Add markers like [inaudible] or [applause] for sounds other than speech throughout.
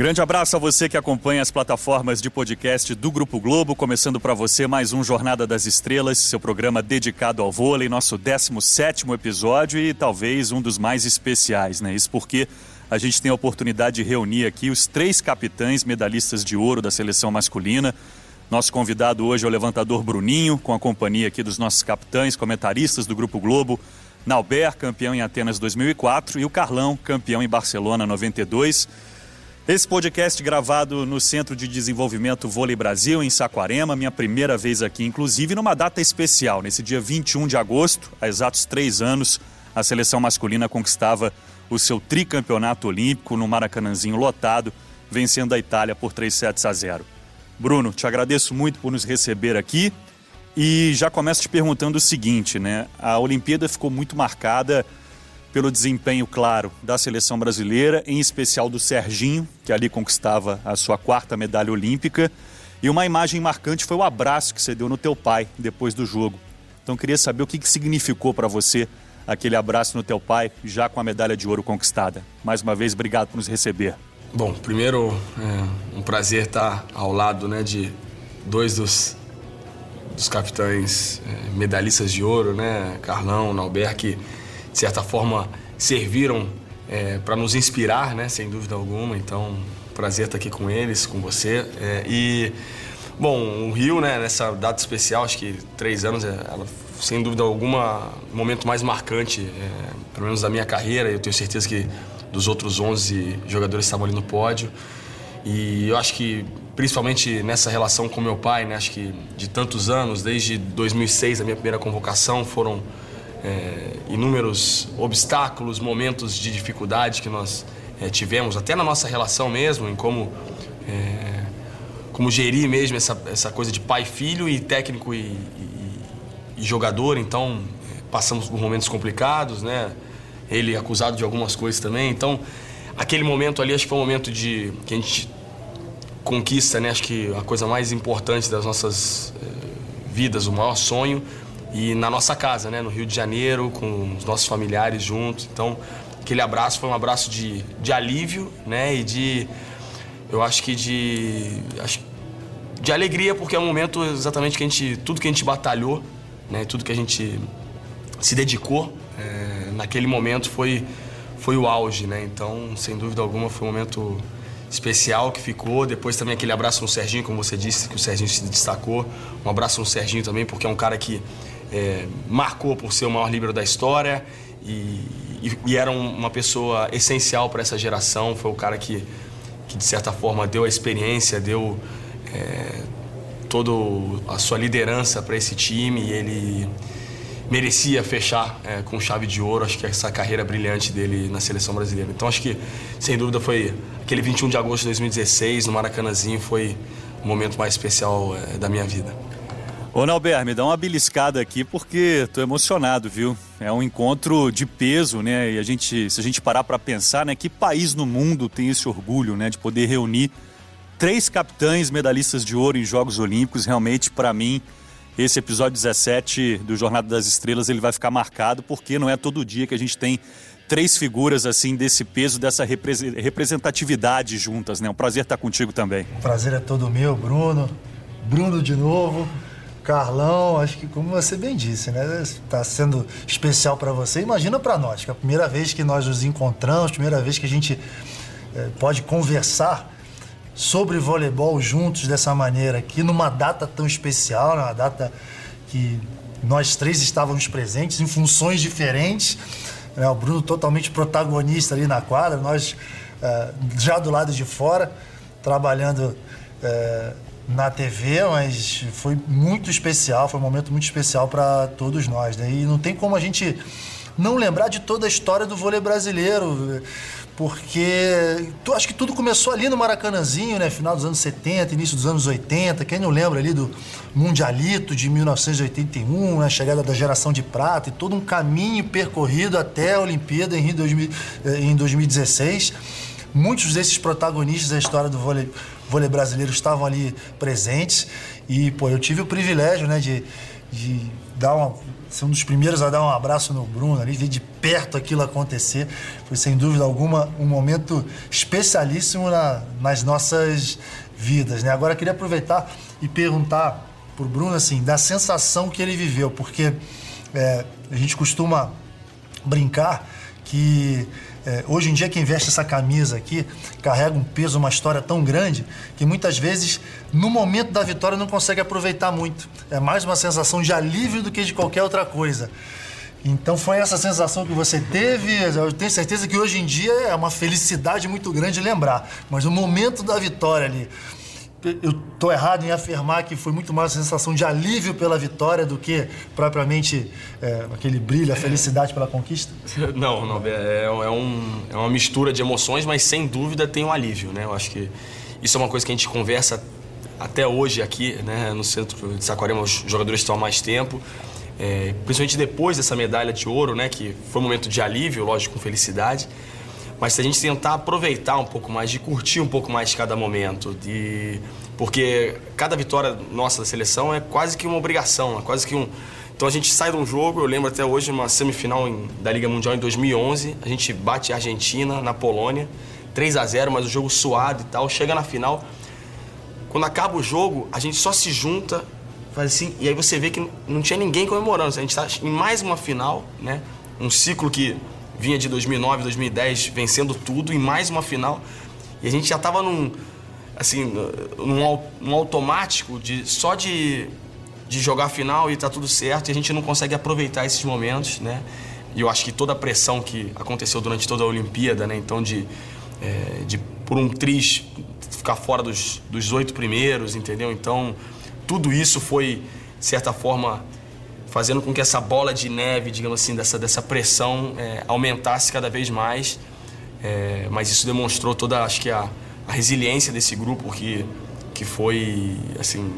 Grande abraço a você que acompanha as plataformas de podcast do Grupo Globo, começando para você mais um Jornada das Estrelas, seu programa dedicado ao vôlei, nosso 17º episódio e talvez um dos mais especiais, né? Isso porque a gente tem a oportunidade de reunir aqui os três capitães medalhistas de ouro da seleção masculina. Nosso convidado hoje é o levantador Bruninho, com a companhia aqui dos nossos capitães, comentaristas do Grupo Globo, Nauber, campeão em Atenas 2004, e o Carlão, campeão em Barcelona 92. Esse podcast gravado no Centro de Desenvolvimento Vôlei Brasil, em Saquarema, minha primeira vez aqui, inclusive numa data especial. Nesse dia 21 de agosto, há exatos três anos, a seleção masculina conquistava o seu tricampeonato olímpico no Maracanãzinho lotado, vencendo a Itália por 3 sets a 0. Bruno, te agradeço muito por nos receber aqui e já começo te perguntando o seguinte, né? A Olimpíada ficou muito marcada pelo desempenho claro da seleção brasileira, em especial do Serginho, que ali conquistava a sua quarta medalha olímpica. E uma imagem marcante foi o abraço que você deu no teu pai depois do jogo. Então queria saber o que, que significou para você aquele abraço no teu pai, já com a medalha de ouro conquistada. Mais uma vez, obrigado por nos receber. Bom, primeiro, é um prazer estar ao lado né, de dois dos, dos capitães é, medalhistas de ouro, né, Carlão, Nauber, que de certa forma, serviram é, para nos inspirar, né, sem dúvida alguma. Então, prazer estar aqui com eles, com você. É, e, bom, o Rio, né, nessa data especial, acho que três anos, é, ela, sem dúvida alguma, o momento mais marcante, é, pelo menos da minha carreira. Eu tenho certeza que dos outros 11 jogadores que estavam ali no pódio. E eu acho que, principalmente nessa relação com meu pai, né, acho que de tantos anos, desde 2006, a minha primeira convocação, foram é, inúmeros obstáculos, momentos de dificuldade que nós é, tivemos, até na nossa relação mesmo, em como, é, como gerir mesmo essa, essa coisa de pai filho e técnico e, e, e jogador. Então, é, passamos por momentos complicados, né? Ele acusado de algumas coisas também. Então, aquele momento ali, acho que foi um momento de que a gente conquista, né? Acho que a coisa mais importante das nossas é, vidas, o maior sonho e na nossa casa, né, no Rio de Janeiro, com os nossos familiares juntos. Então, aquele abraço foi um abraço de, de alívio, né, e de, eu acho que de, acho, de alegria, porque é um momento exatamente que a gente, tudo que a gente batalhou, né, tudo que a gente se dedicou é, naquele momento foi, foi o auge, né, então, sem dúvida alguma, foi um momento especial que ficou. Depois também aquele abraço no Serginho, como você disse, que o Serginho se destacou. Um abraço no Serginho também, porque é um cara que é, marcou por ser o maior líbero da história e, e, e era um, uma pessoa essencial para essa geração. Foi o cara que, que, de certa forma, deu a experiência, deu é, toda a sua liderança para esse time e ele merecia fechar é, com chave de ouro, acho que essa carreira brilhante dele na seleção brasileira. Então acho que, sem dúvida, foi aquele 21 de agosto de 2016, no Maracanãzinho, foi o momento mais especial é, da minha vida. Ô Nauber, me dá uma beliscada aqui porque tô emocionado, viu? É um encontro de peso, né? E a gente, se a gente parar para pensar, né, que país no mundo tem esse orgulho, né, de poder reunir três capitães medalhistas de ouro em Jogos Olímpicos, realmente para mim esse episódio 17 do Jornada das Estrelas ele vai ficar marcado porque não é todo dia que a gente tem três figuras assim desse peso, dessa representatividade juntas, né? Um prazer estar contigo também. O prazer é todo meu, Bruno. Bruno de novo. Carlão, acho que como você bem disse, né, está sendo especial para você. Imagina para nós, que é a primeira vez que nós nos encontramos, primeira vez que a gente é, pode conversar sobre voleibol juntos dessa maneira aqui, numa data tão especial, numa data que nós três estávamos presentes em funções diferentes. Né, o Bruno totalmente protagonista ali na quadra, nós é, já do lado de fora, trabalhando é, na TV, mas foi muito especial, foi um momento muito especial para todos nós. Né? E não tem como a gente não lembrar de toda a história do vôlei brasileiro, porque tu acho que tudo começou ali no Maracanãzinho, né? Final dos anos 70, início dos anos 80. Quem não lembra ali do Mundialito de 1981, né? a chegada da geração de prata e todo um caminho percorrido até a Olimpíada em, 2000, eh, em 2016. Muitos desses protagonistas da história do vôlei vôlei brasileiro estavam ali presentes. E, pô, eu tive o privilégio, né, de, de dar uma, ser um dos primeiros a dar um abraço no Bruno ali, ver de perto aquilo acontecer. Foi sem dúvida alguma um momento especialíssimo na, nas nossas vidas. Né? Agora queria aproveitar e perguntar para o Bruno assim, da sensação que ele viveu, porque é, a gente costuma brincar que é, hoje em dia quem veste essa camisa aqui carrega um peso, uma história tão grande que muitas vezes no momento da vitória não consegue aproveitar muito. É mais uma sensação de alívio do que de qualquer outra coisa. Então foi essa sensação que você teve. Eu tenho certeza que hoje em dia é uma felicidade muito grande lembrar. Mas no momento da vitória ali, eu estou errado em afirmar que foi muito mais a sensação de alívio pela vitória do que propriamente é, aquele brilho, a felicidade pela conquista? [laughs] Não, não é, é, um, é uma mistura de emoções, mas sem dúvida tem um alívio, né? Eu acho que isso é uma coisa que a gente conversa até hoje aqui, né, no centro de Saquarema, os jogadores estão há mais tempo, é, principalmente depois dessa medalha de ouro, né, que foi um momento de alívio, lógico, com felicidade. Mas se a gente tentar aproveitar um pouco mais, de curtir um pouco mais cada momento, de porque cada vitória nossa da seleção é quase que uma obrigação, é quase que um. Então a gente sai de um jogo, eu lembro até hoje, uma semifinal em, da Liga Mundial em 2011, a gente bate a Argentina na Polônia, 3 a 0 mas o jogo suado e tal. Chega na final, quando acaba o jogo, a gente só se junta, faz assim, e aí você vê que não tinha ninguém comemorando. A gente está em mais uma final, né? Um ciclo que vinha de 2009, 2010 vencendo tudo, em mais uma final. E a gente já estava num, assim, num, num, automático de só de, de jogar a final e tá tudo certo e a gente não consegue aproveitar esses momentos, né? E eu acho que toda a pressão que aconteceu durante toda a Olimpíada, né? Então, de, é, de por um triz ficar fora dos, dos oito primeiros, entendeu? Então, tudo isso foi, de certa forma, fazendo com que essa bola de neve, digamos assim, dessa, dessa pressão é, aumentasse cada vez mais. É, mas isso demonstrou toda, acho que a, a resiliência desse grupo que, que foi, assim,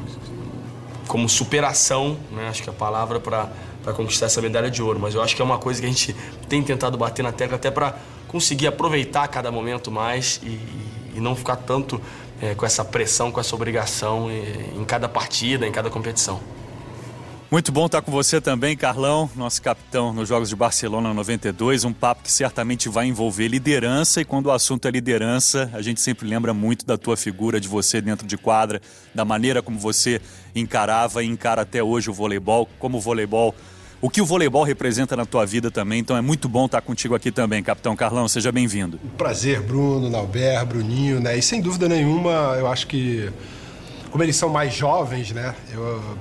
como superação, né? acho que é a palavra para conquistar essa medalha de ouro. Mas eu acho que é uma coisa que a gente tem tentado bater na tecla até para conseguir aproveitar cada momento mais e, e não ficar tanto é, com essa pressão, com essa obrigação em, em cada partida, em cada competição. Muito bom estar com você também, Carlão, nosso capitão nos Jogos de Barcelona 92. Um papo que certamente vai envolver liderança e quando o assunto é liderança, a gente sempre lembra muito da tua figura, de você dentro de quadra, da maneira como você encarava e encara até hoje o voleibol, como o voleibol, o que o voleibol representa na tua vida também. Então é muito bom estar contigo aqui também, capitão Carlão. Seja bem-vindo. prazer, Bruno, Nauber, Bruninho, né? E sem dúvida nenhuma, eu acho que como eles são mais jovens, né?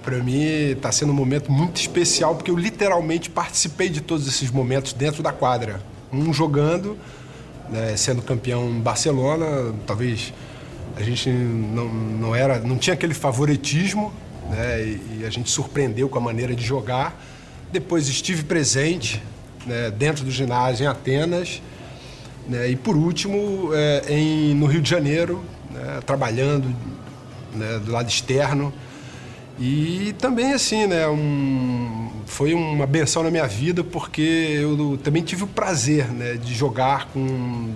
Para mim está sendo um momento muito especial porque eu literalmente participei de todos esses momentos dentro da quadra. Um jogando, né, sendo campeão em Barcelona, talvez a gente não, não era, não tinha aquele favoritismo, né? E, e a gente surpreendeu com a maneira de jogar. Depois estive presente né, dentro do ginásio em Atenas. Né, e por último, é, em, no Rio de Janeiro, né, trabalhando né, do lado externo. E também, assim, né, um, foi uma benção na minha vida porque eu também tive o prazer né, de jogar com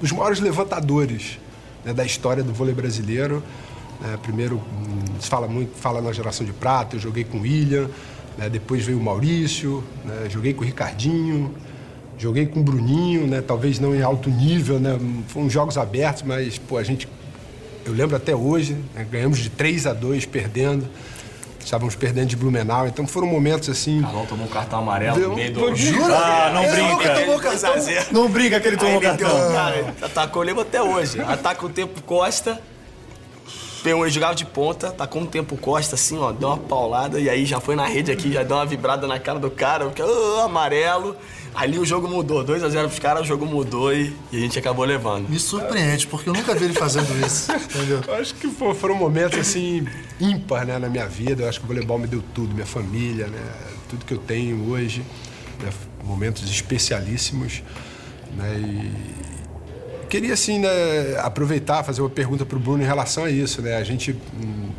os maiores levantadores né, da história do vôlei brasileiro. Né, primeiro, se fala muito, fala na geração de prata, eu joguei com o William, né, depois veio o Maurício, né, joguei com o Ricardinho, joguei com o Bruninho, né, talvez não em alto nível, né, foram jogos abertos, mas pô, a gente eu lembro até hoje, né, ganhamos de 3 a 2 perdendo. Estávamos perdendo de Blumenau, então foram momentos assim. Carlão tomou um cartão amarelo Deu, no meio do. Jura? Ah, não brinca. Tomou cartão, não brinca que ele tomou cartão. Deu, cara, atacou, eu lembro até hoje. Ataca o tempo Costa. Ele jogava de ponta, tacou um tempo Costa, assim, ó, deu uma paulada e aí já foi na rede aqui, já deu uma vibrada na cara do cara, porque, oh, amarelo. Ali o jogo mudou, 2 a 0 pros caras, o jogo mudou e, e, a gente acabou levando. Me surpreende, porque eu nunca vi ele fazendo isso, [laughs] entendeu? Eu acho que pô, foram momentos, assim, ímpar, né, na minha vida. Eu acho que o voleibol me deu tudo, minha família, né, tudo que eu tenho hoje, né, momentos especialíssimos, né, e queria, assim, né, aproveitar, fazer uma pergunta para o Bruno em relação a isso, né, a gente,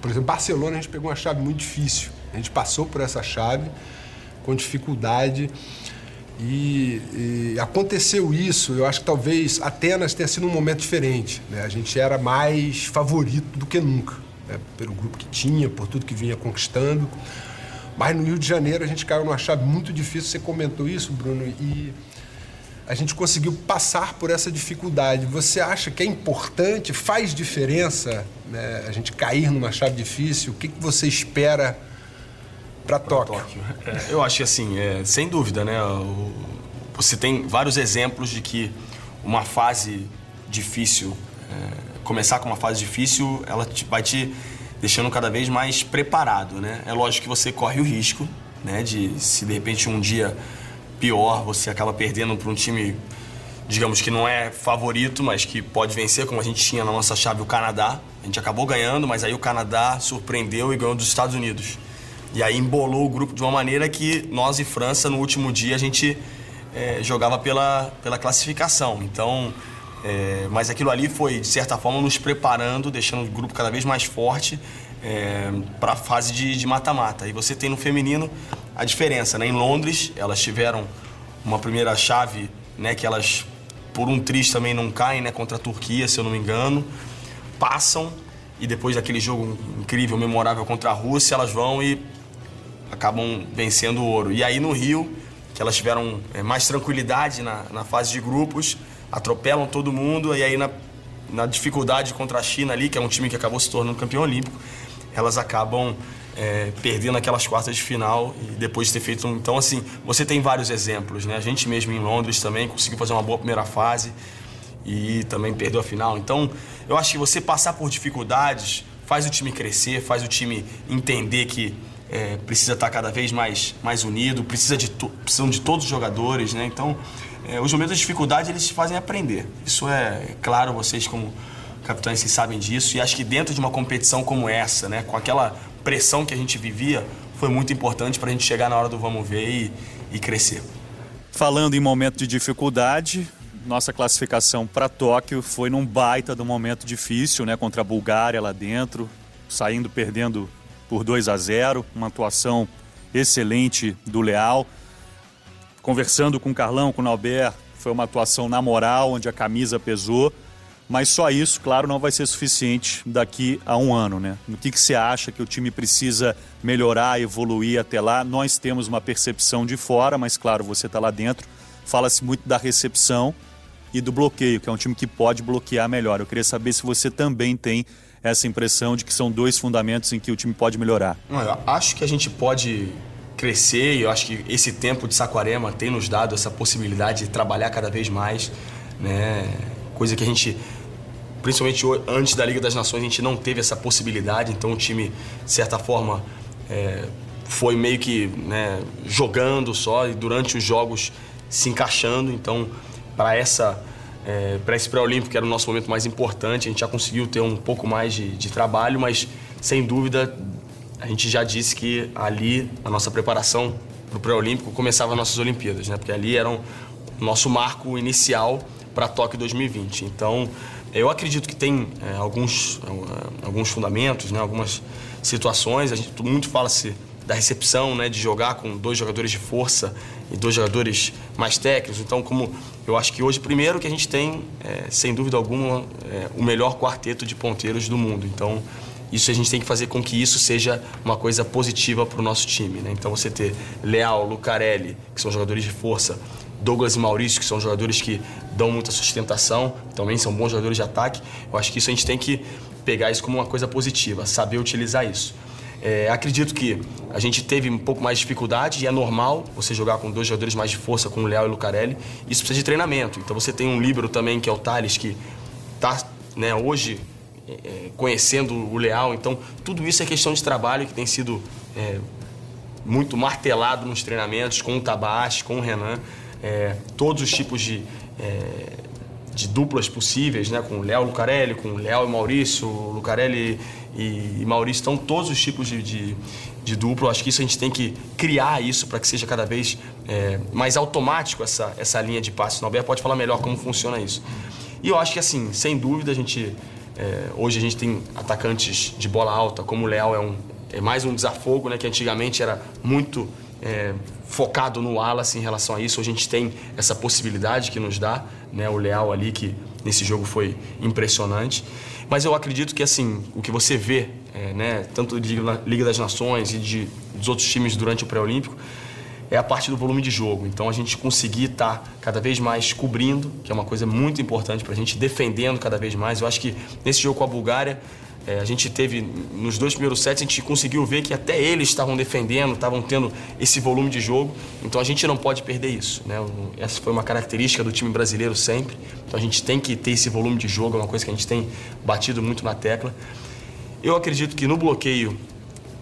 por exemplo, Barcelona, a gente pegou uma chave muito difícil, a gente passou por essa chave com dificuldade, e, e, aconteceu isso, eu acho que talvez Atenas tenha sido um momento diferente. Né? A gente era mais favorito do que nunca, né? pelo grupo que tinha, por tudo que vinha conquistando. Mas no Rio de Janeiro a gente caiu numa chave muito difícil, você comentou isso, Bruno, e a gente conseguiu passar por essa dificuldade. Você acha que é importante, faz diferença né, a gente cair numa chave difícil? O que, que você espera para Tóquio? Tóquio. É, eu acho que assim, é, sem dúvida, né? O, você tem vários exemplos de que uma fase difícil, é, começar com uma fase difícil, ela te, vai te deixando cada vez mais preparado, né? É lógico que você corre o risco, né? De se de repente um dia pior você acaba perdendo para um time, digamos que não é favorito, mas que pode vencer, como a gente tinha na nossa chave o Canadá. A gente acabou ganhando, mas aí o Canadá surpreendeu e ganhou dos Estados Unidos. E aí embolou o grupo de uma maneira que nós e França, no último dia, a gente é, jogava pela, pela classificação. Então, é, mas aquilo ali foi, de certa forma, nos preparando, deixando o grupo cada vez mais forte é, para a fase de mata-mata. E você tem no feminino a diferença. Né? Em Londres, elas tiveram uma primeira chave né, que elas, por um triz, também não caem né, contra a Turquia, se eu não me engano. Passam e depois daquele jogo incrível, memorável contra a Rússia, elas vão e acabam vencendo o ouro. E aí no Rio, que elas tiveram é, mais tranquilidade na, na fase de grupos, atropelam todo mundo e aí na, na dificuldade contra a China ali, que é um time que acabou se tornando campeão olímpico, elas acabam é, perdendo aquelas quartas de final e depois de ter feito um... Então, assim, você tem vários exemplos, né? A gente mesmo em Londres também conseguiu fazer uma boa primeira fase e também perdeu a final. Então, eu acho que você passar por dificuldades faz o time crescer, faz o time entender que é, precisa estar cada vez mais, mais unido, precisa de, precisam de todos os jogadores, né? Então, é, os momentos de dificuldade eles fazem aprender. Isso é claro, vocês como capitães vocês sabem disso. E acho que dentro de uma competição como essa, né, com aquela pressão que a gente vivia, foi muito importante para a gente chegar na hora do vamos ver e, e crescer. Falando em momento de dificuldade, nossa classificação para Tóquio foi num baita do momento difícil, né, contra a Bulgária lá dentro, saindo perdendo por 2 a 0, uma atuação excelente do Leal conversando com o Carlão, com o Nauber, foi uma atuação na moral, onde a camisa pesou. Mas só isso, claro, não vai ser suficiente daqui a um ano, né? O que, que você acha que o time precisa melhorar, evoluir até lá? Nós temos uma percepção de fora, mas claro, você está lá dentro. Fala-se muito da recepção e do bloqueio, que é um time que pode bloquear melhor. Eu queria saber se você também tem essa impressão de que são dois fundamentos em que o time pode melhorar. Eu acho que a gente pode crescer e eu acho que esse tempo de Saquarema tem nos dado essa possibilidade de trabalhar cada vez mais, né? Coisa que a gente principalmente antes da Liga das Nações a gente não teve essa possibilidade, então o time de certa forma é, foi meio que né, jogando só e durante os jogos se encaixando, então para essa é, para esse pré-olímpico que era o nosso momento mais importante, a gente já conseguiu ter um pouco mais de, de trabalho, mas sem dúvida a gente já disse que ali a nossa preparação para o pré-olímpico começava as nossas Olimpíadas, né? Porque ali era o nosso marco inicial para Tóquio 2020. Então, eu acredito que tem é, alguns, é, alguns fundamentos, né? algumas situações. A gente muito fala-se da recepção, né? De jogar com dois jogadores de força e dois jogadores mais técnicos. Então, como eu acho que hoje, primeiro, que a gente tem, é, sem dúvida alguma, é, o melhor quarteto de ponteiros do mundo. Então, isso a gente tem que fazer com que isso seja uma coisa positiva para o nosso time. Né? Então você ter Leal, Lucarelli, que são jogadores de força, Douglas e Maurício, que são jogadores que dão muita sustentação, também são bons jogadores de ataque. Eu acho que isso a gente tem que pegar isso como uma coisa positiva, saber utilizar isso. É, acredito que a gente teve um pouco mais de dificuldade e é normal você jogar com dois jogadores mais de força, como o Leal e o Lucarelli. Isso precisa de treinamento. Então você tem um líbero também, que é o Thales, que está né, hoje é, conhecendo o Leal. Então, tudo isso é questão de trabalho que tem sido é, muito martelado nos treinamentos com o Tabashi, com o Renan. É, todos os tipos de, é, de duplas possíveis, né? com o Léo Lucarelli, com o Léo e Maurício, Lucarelli e, Maurício. Então, todos os tipos de, de, de duplo. Acho que isso a gente tem que criar isso para que seja cada vez é, mais automático essa, essa linha de passe. O Norberto pode falar melhor como funciona isso. E eu acho que, assim, sem dúvida, a gente é, hoje a gente tem atacantes de bola alta, como o Leal é, um, é mais um desafogo, né, que antigamente era muito é, focado no Wallace em relação a isso. A gente tem essa possibilidade que nos dá, né, o Leal ali, que nesse jogo foi impressionante. Mas eu acredito que assim, o que você vê, é, né, tanto de Liga das Nações e de dos outros times durante o pré-olímpico é a parte do volume de jogo. Então a gente conseguir estar tá cada vez mais cobrindo, que é uma coisa muito importante para a gente, defendendo cada vez mais. Eu acho que nesse jogo com a Bulgária, é, a gente teve, nos dois primeiros sets, a gente conseguiu ver que até eles estavam defendendo, estavam tendo esse volume de jogo. Então a gente não pode perder isso. Né? Essa foi uma característica do time brasileiro sempre. Então a gente tem que ter esse volume de jogo, é uma coisa que a gente tem batido muito na tecla. Eu acredito que no bloqueio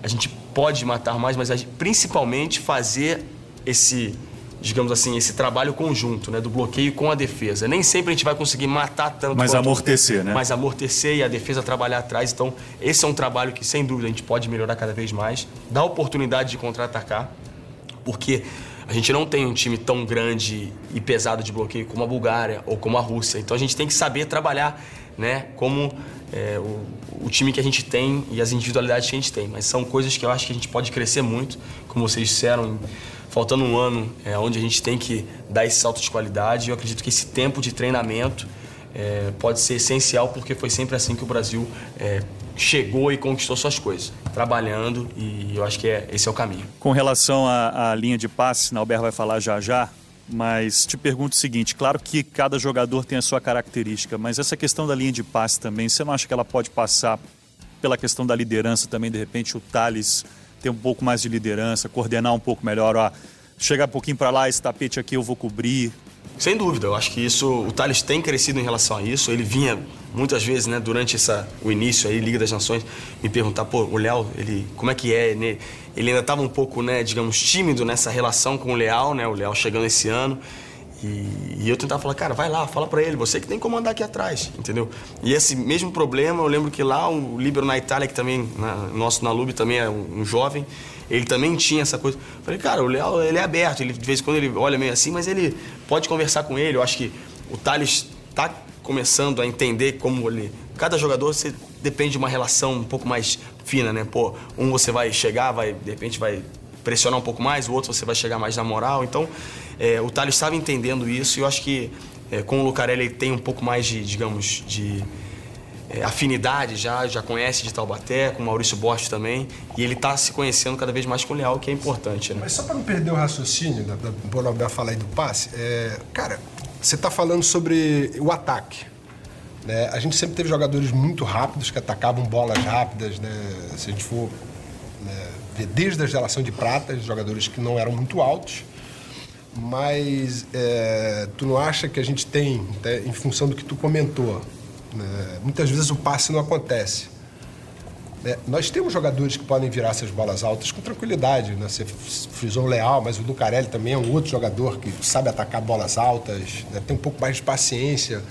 a gente pode matar mais, mas principalmente fazer esse, digamos assim, esse trabalho conjunto, né, do bloqueio com a defesa. Nem sempre a gente vai conseguir matar tanto. Mas amortecer, né? Mas amortecer e a defesa trabalhar atrás. Então, esse é um trabalho que, sem dúvida, a gente pode melhorar cada vez mais. Dá oportunidade de contra-atacar, porque a gente não tem um time tão grande e pesado de bloqueio como a Bulgária ou como a Rússia. Então, a gente tem que saber trabalhar, né, como é, o, o, time que a gente tem e as individualidades que a gente tem. Mas são coisas que eu acho que a gente pode crescer muito, como vocês disseram faltando um ano, é, onde a gente tem que dar esse salto de qualidade. Eu acredito que esse tempo de treinamento é, pode ser essencial, porque foi sempre assim que o Brasil é, chegou e conquistou suas coisas, trabalhando, e eu acho que é, esse é o caminho. Com relação à, à linha de passe, Alberto vai falar já já, mas te pergunto o seguinte: claro que cada jogador tem a sua característica, mas essa questão da linha de passe também, você não acha que ela pode passar pela questão da liderança também? De repente, o Thales ter um pouco mais de liderança, coordenar um pouco melhor, ó, chegar um pouquinho para lá, esse tapete aqui eu vou cobrir. Sem dúvida, eu acho que isso, o Thales tem crescido em relação a isso. Ele vinha muitas vezes, né, durante essa, o início aí, Liga das Nações, me perguntar, pô, o Léo, ele, como é que é? Né? Ele ainda estava um pouco, né, digamos, tímido nessa relação com o Leal, né, o Leal chegando esse ano. E, e, eu tentava falar, cara, vai lá, fala para ele, você que tem que comandar aqui atrás, entendeu? E esse mesmo problema, eu lembro que lá o Libero na Itália, que também, na, nosso na Lube também é um, um, jovem, ele também tinha essa coisa. Falei, cara, o Léo, ele é aberto, ele de vez em quando ele olha meio assim, mas ele pode conversar com ele. Eu acho que o Thales tá começando a entender como ele. Cada jogador você depende de uma relação um pouco mais fina, né? Pô, um você vai chegar, vai, de repente vai pressionar um pouco mais, o outro você vai chegar mais na moral. Então, é, o Thales estava entendendo isso e eu acho que é, com o Lucarelli ele tem um pouco mais de, digamos, de é, afinidade já, já conhece de Taubaté, com o Maurício Borges também, e ele está se conhecendo cada vez mais com o Leal, que é importante. Né? Mas só para não perder o raciocínio, da, da Bonalber falar aí do passe, é, cara, você está falando sobre o ataque. Né? A gente sempre teve jogadores muito rápidos que atacavam bolas rápidas, né? se a gente for né, desde a geração de prata, jogadores que não eram muito altos, mas é, tu não acha que a gente tem, né, em função do que tu comentou, né, muitas vezes o passe não acontece. É, nós temos jogadores que podem virar essas bolas altas com tranquilidade. Né? Você frisou o Leal, mas o Lucarelli também é um outro jogador que sabe atacar bolas altas, né? tem um pouco mais de paciência.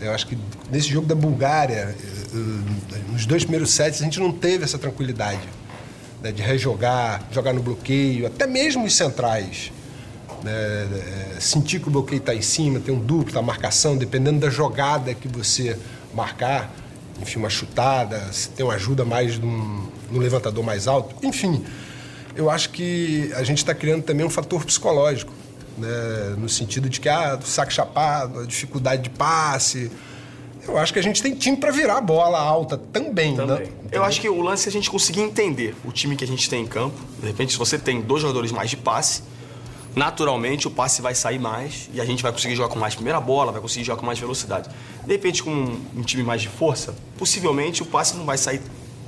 Eu acho que nesse jogo da Bulgária, eh, eh, nos dois primeiros sets, a gente não teve essa tranquilidade né? de rejogar, jogar no bloqueio, até mesmo os centrais né, é, sentir que o bloqueio está em cima, tem um duplo, a marcação, dependendo da jogada que você marcar, enfim, uma chutada, se tem uma ajuda mais num, num levantador mais alto, enfim, eu acho que a gente está criando também um fator psicológico, né, no sentido de que, ah, saco chapado, a dificuldade de passe, eu acho que a gente tem time para virar a bola alta também, né? também. Né? Eu acho que o lance é a gente conseguir entender o time que a gente tem em campo. De repente, se você tem dois jogadores mais de passe, naturalmente o passe vai sair mais e a gente vai conseguir jogar com mais primeira bola, vai conseguir jogar com mais velocidade. De repente, com um, um time mais de força, possivelmente o passe não vai sair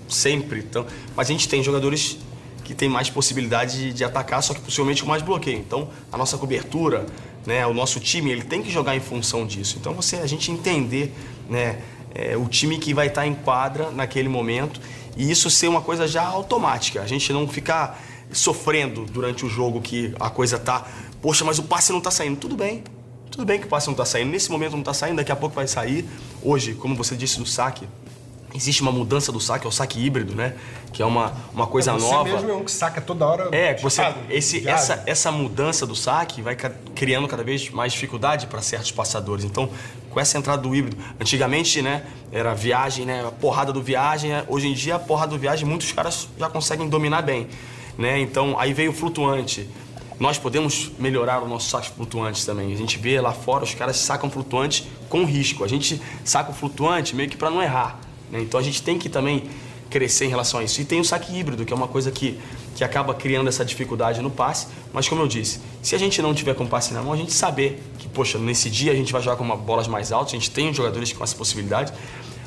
sempre. Então, mas a gente tem jogadores que têm mais possibilidade de, de, atacar, só que possivelmente com mais bloqueio. Então, a nossa cobertura, né, o nosso time, ele tem que jogar em função disso. Então, você, a gente entender né, é, o time que vai estar em quadra naquele momento e isso ser uma coisa já automática. A gente não ficar sofrendo durante o jogo que a coisa tá, poxa, mas o passe não tá saindo. Tudo bem. Tudo bem que o passe não tá saindo. Nesse momento não tá saindo, daqui a pouco vai sair. Hoje, como você disse do saque, existe uma mudança do saque, é o saque híbrido, né? Que é uma, uma coisa é, você nova. Você mesmo é um que saca toda hora. É, você, esse, essa, essa mudança do saque vai criando cada vez mais dificuldade para certos passadores. Então, com essa entrada do híbrido, antigamente, né, era viagem, né, a porrada do viagem. Hoje em dia, a porrada do viagem, muitos caras já conseguem dominar bem né? Então, aí veio o flutuante. Nós podemos melhorar o nosso saque flutuante também. A gente vê lá fora, os caras sacam flutuante com risco. A gente saca o flutuante meio que para não errar. Né? Então a gente tem que também crescer em relação a isso. E tem o saque híbrido, que é uma coisa que que acaba criando essa dificuldade no passe. Mas como eu disse, se a gente não tiver com o passe na mão, a gente saber que, poxa, nesse dia a gente vai jogar com uma, bolas mais altas, a gente tem jogadores com essa possibilidade,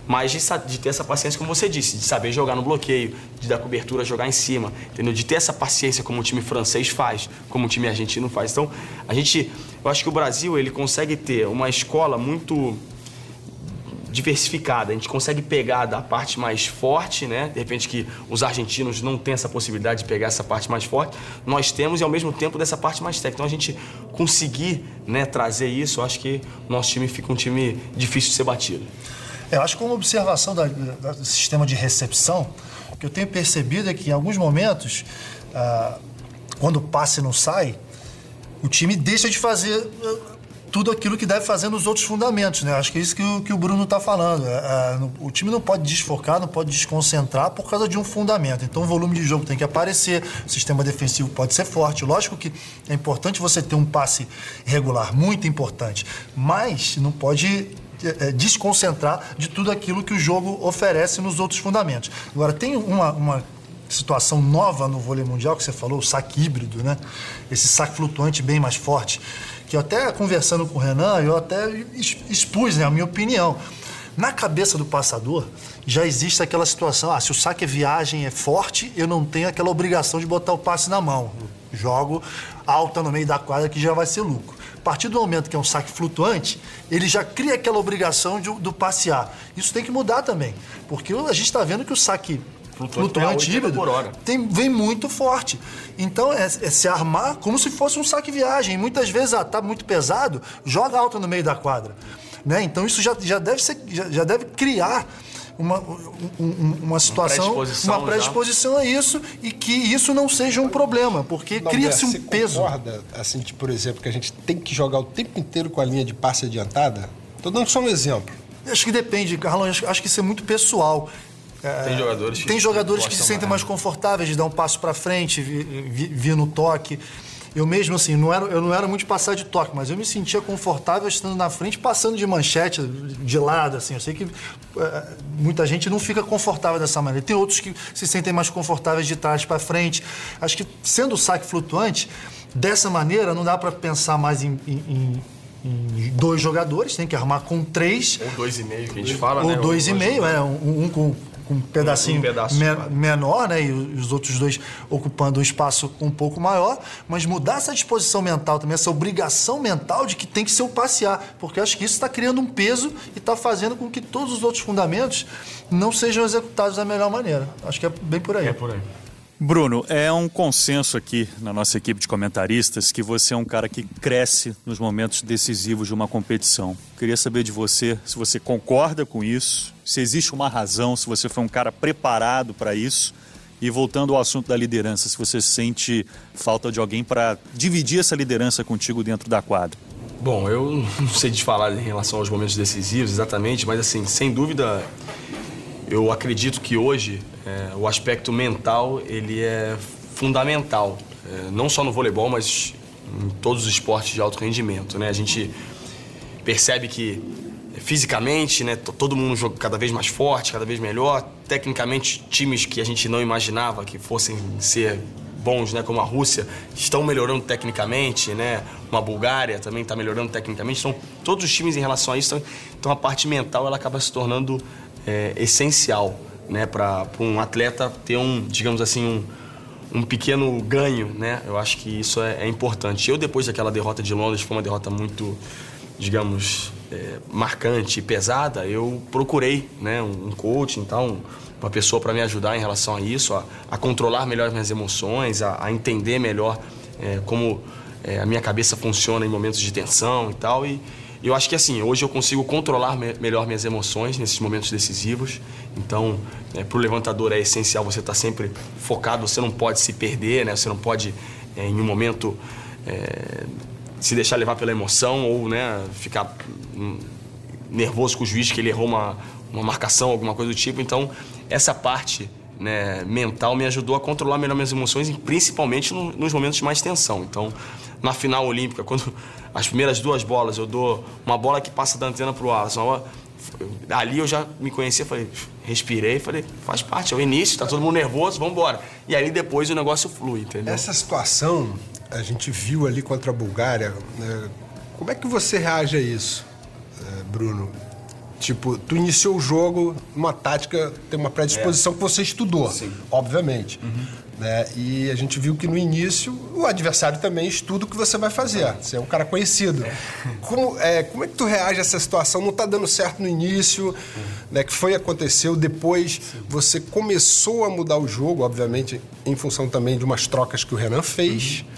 mas de, de, ter essa paciência, como você disse, de saber jogar no bloqueio, de dar cobertura, jogar em cima, entendeu? De ter essa paciência como o time francês faz, como o time argentino faz. Então, a gente, eu acho que o Brasil ele consegue ter uma escola muito diversificada. A gente consegue pegar da parte mais forte, né? De repente que os argentinos não têm essa possibilidade de pegar essa parte mais forte, nós temos e ao mesmo tempo dessa parte mais técnica. Então a gente conseguir, né, trazer isso, eu acho que o nosso time fica um time difícil de ser batido. Eu acho que uma observação da, da, do sistema de recepção, que eu tenho percebido é que em alguns momentos, ah, quando o passe não sai, o time deixa de fazer tudo aquilo que deve fazer nos outros fundamentos, né? Acho que é isso que o, que o Bruno está falando. É, é, o time não pode desfocar, não pode desconcentrar por causa de um fundamento. Então o volume de jogo tem que aparecer, o sistema defensivo pode ser forte. Lógico que é importante você ter um passe regular, muito importante, mas não pode é, desconcentrar de tudo aquilo que o jogo oferece nos outros fundamentos. Agora, tem uma, uma situação nova no vôlei mundial que você falou, o saque híbrido, né? Esse saque flutuante bem mais forte que eu até conversando com o Renan, eu até expus né, a minha opinião. Na cabeça do passador, já existe aquela situação: ah, se o saque é viagem é forte, eu não tenho aquela obrigação de botar o passe na mão. Jogo alta no meio da quadra que já vai ser lucro. A partir do momento que é um saque flutuante, ele já cria aquela obrigação de, do passear. Isso tem que mudar também, porque a gente está vendo que o saque flutuante, híbrido por hora. Tem, vem muito forte. Então é, é, se armar como se fosse um saque viagem. Muitas vezes ah, tá muito pesado, joga alto no meio da quadra. Né? Então isso já, já, deve, ser, já, já deve criar uma, um, uma situação, uma predisposição, uma predisposição a isso e que isso não seja um problema, porque cria-se um peso. concorda, assim, tipo, por exemplo, que a gente tem que jogar o tempo inteiro com a linha de passe adiantada? Estou dando só um exemplo. Acho que depende, Carlão. Acho, acho que isso é muito pessoal. Tem jogadores, tem jogadores que se sentem mais confortáveis de dar um passo para frente, vir, vir no toque. Eu mesmo, assim, não era, eu não era muito de passar de toque, mas eu me sentia confortável estando na frente, passando de manchete, de lado, assim. Eu sei que uh, muita gente não fica confortável dessa maneira. Tem outros que se sentem mais confortáveis de trás para frente. Acho que, sendo o saque flutuante, dessa maneira, não dá para pensar mais em, em, em dois jogadores, tem que armar com três. Ou dois e meio, que a gente fala, Ou né? dois Ou e meio, é. Um, um com com um pedacinho um pedaço, me claro. menor, né? E os outros dois ocupando um espaço um pouco maior, mas mudar essa disposição mental também, essa obrigação mental de que tem que ser o passear, porque acho que isso está criando um peso e está fazendo com que todos os outros fundamentos não sejam executados da melhor maneira. Acho que é bem por aí. É por aí. Bruno, é um consenso aqui na nossa equipe de comentaristas que você é um cara que cresce nos momentos decisivos de uma competição. Queria saber de você se você concorda com isso, se existe uma razão, se você foi um cara preparado para isso. E voltando ao assunto da liderança, se você sente falta de alguém para dividir essa liderança contigo dentro da quadra. Bom, eu não sei te falar em relação aos momentos decisivos exatamente, mas assim, sem dúvida, eu acredito que hoje é, o aspecto mental ele é fundamental, é, não só no voleibol, mas em todos os esportes de alto rendimento. Né? A gente percebe que fisicamente, né, todo mundo joga cada vez mais forte, cada vez melhor. Tecnicamente, times que a gente não imaginava que fossem ser bons, né, como a Rússia, estão melhorando tecnicamente, né? Uma Bulgária também está melhorando tecnicamente. Então, todos os times em relação a isso, então a parte mental ela acaba se tornando é, essencial né, para um atleta ter um, digamos assim, um, um pequeno ganho, né? Eu acho que isso é, é, importante. Eu depois daquela derrota de Londres, foi uma derrota muito, digamos, é, marcante e pesada, eu procurei, né, um coach, então, uma pessoa para me ajudar em relação a isso, a, a controlar melhor minhas emoções, a, a entender melhor é, como é, a minha cabeça funciona em momentos de tensão e tal e eu acho que assim, hoje eu consigo controlar me melhor minhas emoções nesses momentos decisivos. Então, é, para o levantador é essencial você estar tá sempre focado, você não pode se perder, né? você não pode, é, em um momento, é, se deixar levar pela emoção ou né, ficar hum, nervoso com o juiz que ele errou uma, uma marcação, alguma coisa do tipo. Então, essa parte né, mental me ajudou a controlar melhor minhas emoções, principalmente no, nos momentos de mais tensão. Então, na final olímpica, quando as primeiras duas bolas eu dou uma bola que passa da antena para o Alisson, ali eu já me conhecia, falei, respirei, falei, faz parte, é o início, tá todo mundo nervoso, vamos embora. E aí depois o negócio flui, entendeu? Essa situação a gente viu ali contra a Bulgária. Né? Como é que você reage a isso, eh, Bruno? Tipo, tu iniciou o jogo, uma tática, tem uma predisposição é. que você estudou, Sim. obviamente. Uhum. Né? E a gente viu que no início o adversário também estuda o que você vai fazer. Você é um cara conhecido. É. Como, é, como é que tu reage a essa situação? Não está dando certo no início, né? que foi aconteceu, depois Sim. você começou a mudar o jogo, obviamente, em função também de umas trocas que o Renan fez. Uhum.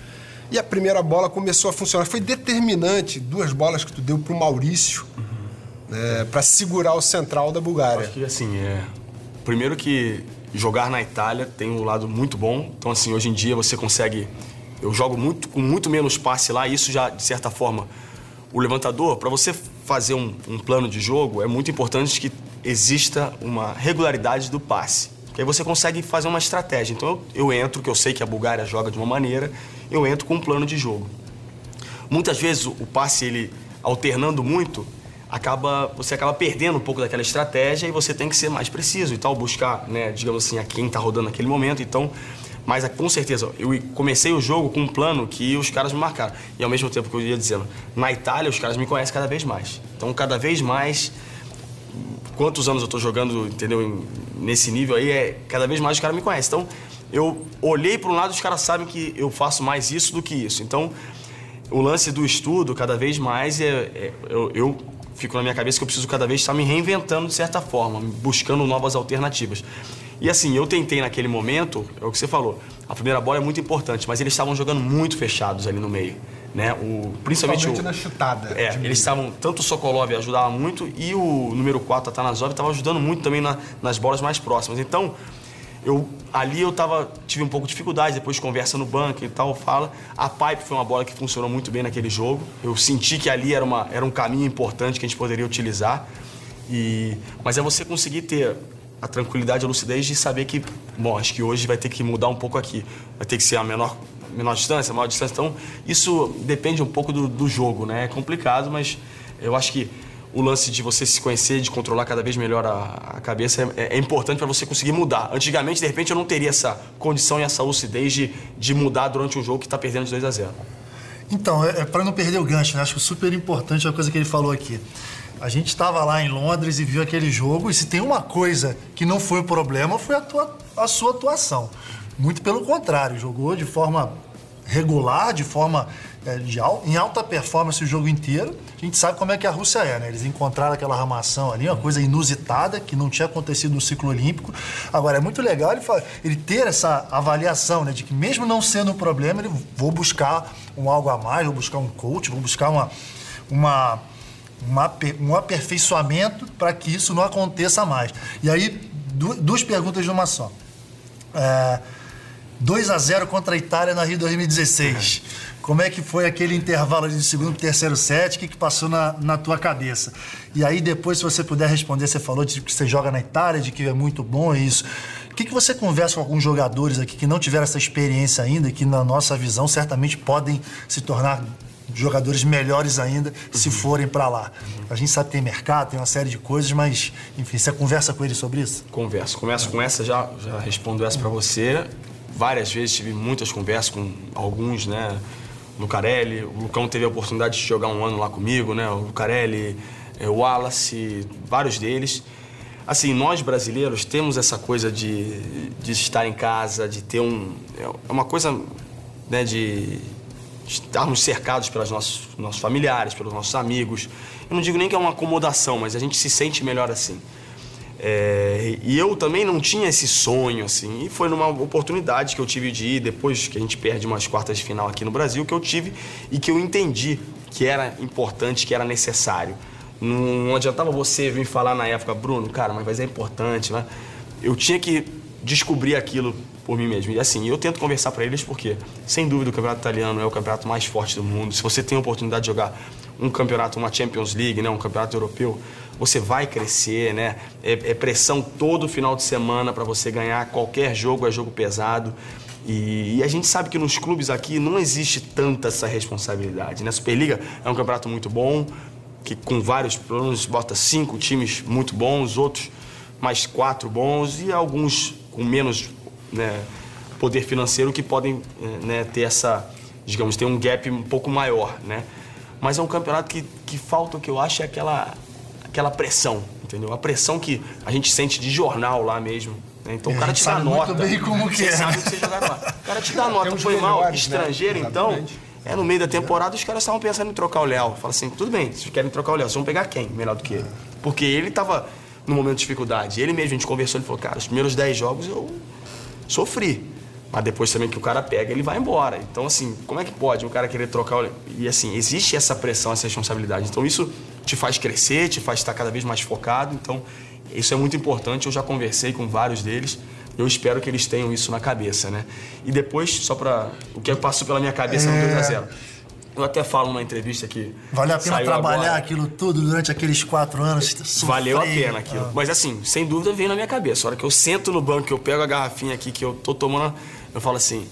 E a primeira bola começou a funcionar. Foi determinante, duas bolas que tu deu para o Maurício, uhum. né? para segurar o central da Bulgária. Acho que assim, é... primeiro que jogar na Itália tem um lado muito bom. Então, assim, hoje em dia você consegue. Eu jogo muito, com muito menos passe lá, isso já, de certa forma, o levantador, para você fazer um, um, plano de jogo, é muito importante que exista uma regularidade do passe. Porque aí você consegue fazer uma estratégia. Então, eu, eu entro, que eu sei que a Bulgária joga de uma maneira, eu entro com um plano de jogo. Muitas vezes o passe, ele alternando muito, acaba você acaba perdendo um pouco daquela estratégia e você tem que ser mais preciso e tal, buscar, né, digamos assim, a quem está rodando naquele momento. Então, mas com certeza, eu comecei o jogo com um plano que os caras me marcaram. E ao mesmo tempo que eu ia dizendo, na Itália os caras me conhecem cada vez mais. Então, cada vez mais quantos anos eu estou jogando, entendeu, nesse nível aí, é cada vez mais os caras me conhecem. Então, eu olhei para um lado, os caras sabem que eu faço mais isso do que isso. Então, o lance do estudo, cada vez mais, é, é eu, eu fico na minha cabeça que eu preciso cada vez estar me reinventando de certa forma, buscando novas alternativas. E assim, eu tentei naquele momento, é o que você falou, a primeira bola é muito importante, mas eles estavam jogando muito fechados ali no meio. Né? O, principalmente, principalmente o, na chutada. É, eles estavam, tanto o Sokolov ajudava muito e o número 4, Atanasov, estava ajudando muito também na, nas bolas mais próximas. Então, eu ali eu tava tive um pouco de dificuldade depois conversa no banco e tal fala. A pipe foi uma bola que funcionou muito bem naquele jogo. Eu senti que ali era uma era um caminho importante que a gente poderia utilizar. E mas é você conseguir ter a tranquilidade a lucidez de saber que bom acho que hoje vai ter que mudar um pouco aqui. Vai ter que ser a menor menor distância maior distância. Então isso depende um pouco do, do jogo né? É complicado mas eu acho que o lance de você se conhecer, de controlar cada vez melhor a, a cabeça é, é importante para você conseguir mudar. Antigamente, de repente, eu não teria essa condição e essa lucidez de, de mudar durante um jogo que está perdendo de 2 a 0. Então, é, é para não perder o gancho, né? acho super importante a coisa que ele falou aqui. A gente estava lá em Londres e viu aquele jogo, e se tem uma coisa que não foi o problema, foi a, tua, a sua atuação. Muito pelo contrário, jogou de forma regular, de forma é, de, em alta performance o jogo inteiro. A gente sabe como é que a Rússia é, né? Eles encontraram aquela ramação ali, uma coisa inusitada que não tinha acontecido no ciclo olímpico. Agora, é muito legal ele, ele ter essa avaliação, né? De que mesmo não sendo um problema, ele vou buscar um algo a mais, vou buscar um coach, vou buscar uma, uma, uma um aperfeiçoamento para que isso não aconteça mais. E aí, duas perguntas numa só. É, 2 a 0 contra a Itália na Rio 2016. Como é que foi aquele intervalo de segundo para terceiro set? O que, que passou na, na tua cabeça? E aí, depois, se você puder responder, você falou de que você joga na Itália, de que é muito bom isso. O que, que você conversa com alguns jogadores aqui que não tiveram essa experiência ainda e que, na nossa visão, certamente podem se tornar jogadores melhores ainda se uhum. forem para lá. A gente sabe que tem mercado, tem uma série de coisas, mas, enfim, você conversa com eles sobre isso? Converso. Começo com essa, já, já respondo essa para você várias vezes, tive muitas conversas com alguns, né? Lucarelli, o Lucão teve a oportunidade de jogar um ano lá comigo, né? O Lucarelli, é, o Wallace, vários deles. Assim, nós brasileiros temos essa coisa de, de estar em casa, de ter um. É uma coisa né, de estarmos cercados pelos nossos, nossos familiares, pelos nossos amigos. Eu não digo nem que é uma acomodação, mas a gente se sente melhor assim. É, e eu também não tinha esse sonho, assim. E foi numa oportunidade que eu tive de ir, depois que a gente perde umas quartas de final aqui no Brasil, que eu tive e que eu entendi que era importante, que era necessário. Não, adiantava você vir falar na época, Bruno, cara, mas é importante, né? Eu tinha que descobrir aquilo por mim mesmo. E assim, eu tento conversar para eles porque, sem dúvida, o campeonato italiano é o campeonato mais forte do mundo. Se você tem a oportunidade de jogar um campeonato, uma Champions League, né, um campeonato europeu, você vai crescer, né? É, é pressão todo final de semana para você ganhar. Qualquer jogo é jogo pesado. E, e, a gente sabe que nos clubes aqui não existe tanta essa responsabilidade, né? Superliga é um campeonato muito bom, que com vários, pelo menos bota cinco times muito bons, outros mais quatro bons e alguns com menos né, poder financeiro que podem eh, né, ter essa, digamos, ter um gap um pouco maior, né? Mas é um campeonato que, que falta, o que eu acho, é aquela, aquela pressão, entendeu? A pressão que a gente sente de jornal lá mesmo. Né? Então o cara te dá nota. muito bem como que Você é. sabe o que você lá. O cara te dá nota, foi mal, né? estrangeiro, então. Exatamente. É, no meio da temporada os caras estavam pensando em trocar o Léo. Fala assim, tudo bem, vocês querem trocar o Léo, vocês vão pegar quem melhor do que ele? Porque ele tava num momento de dificuldade. Ele mesmo, a gente conversou, ele falou, cara, os primeiros 10 jogos eu sofri. Mas depois também que o cara pega, ele vai embora. Então, assim, como é que pode o cara querer trocar o... E, assim, existe essa pressão, essa responsabilidade. Então, isso te faz crescer, te faz estar cada vez mais focado. Então, isso é muito importante. Eu já conversei com vários deles. Eu espero que eles tenham isso na cabeça, né? E depois, só para O que passou pela minha cabeça É. no 2x0. Eu até falo numa entrevista que... Valeu a pena trabalhar agora. aquilo tudo durante aqueles quatro anos? Valeu a sofrer. pena aquilo. Ah. Mas assim, sem dúvida veio na minha cabeça. A hora que eu sento no banco, que eu pego a garrafinha aqui, que eu tô tomando, eu falo assim: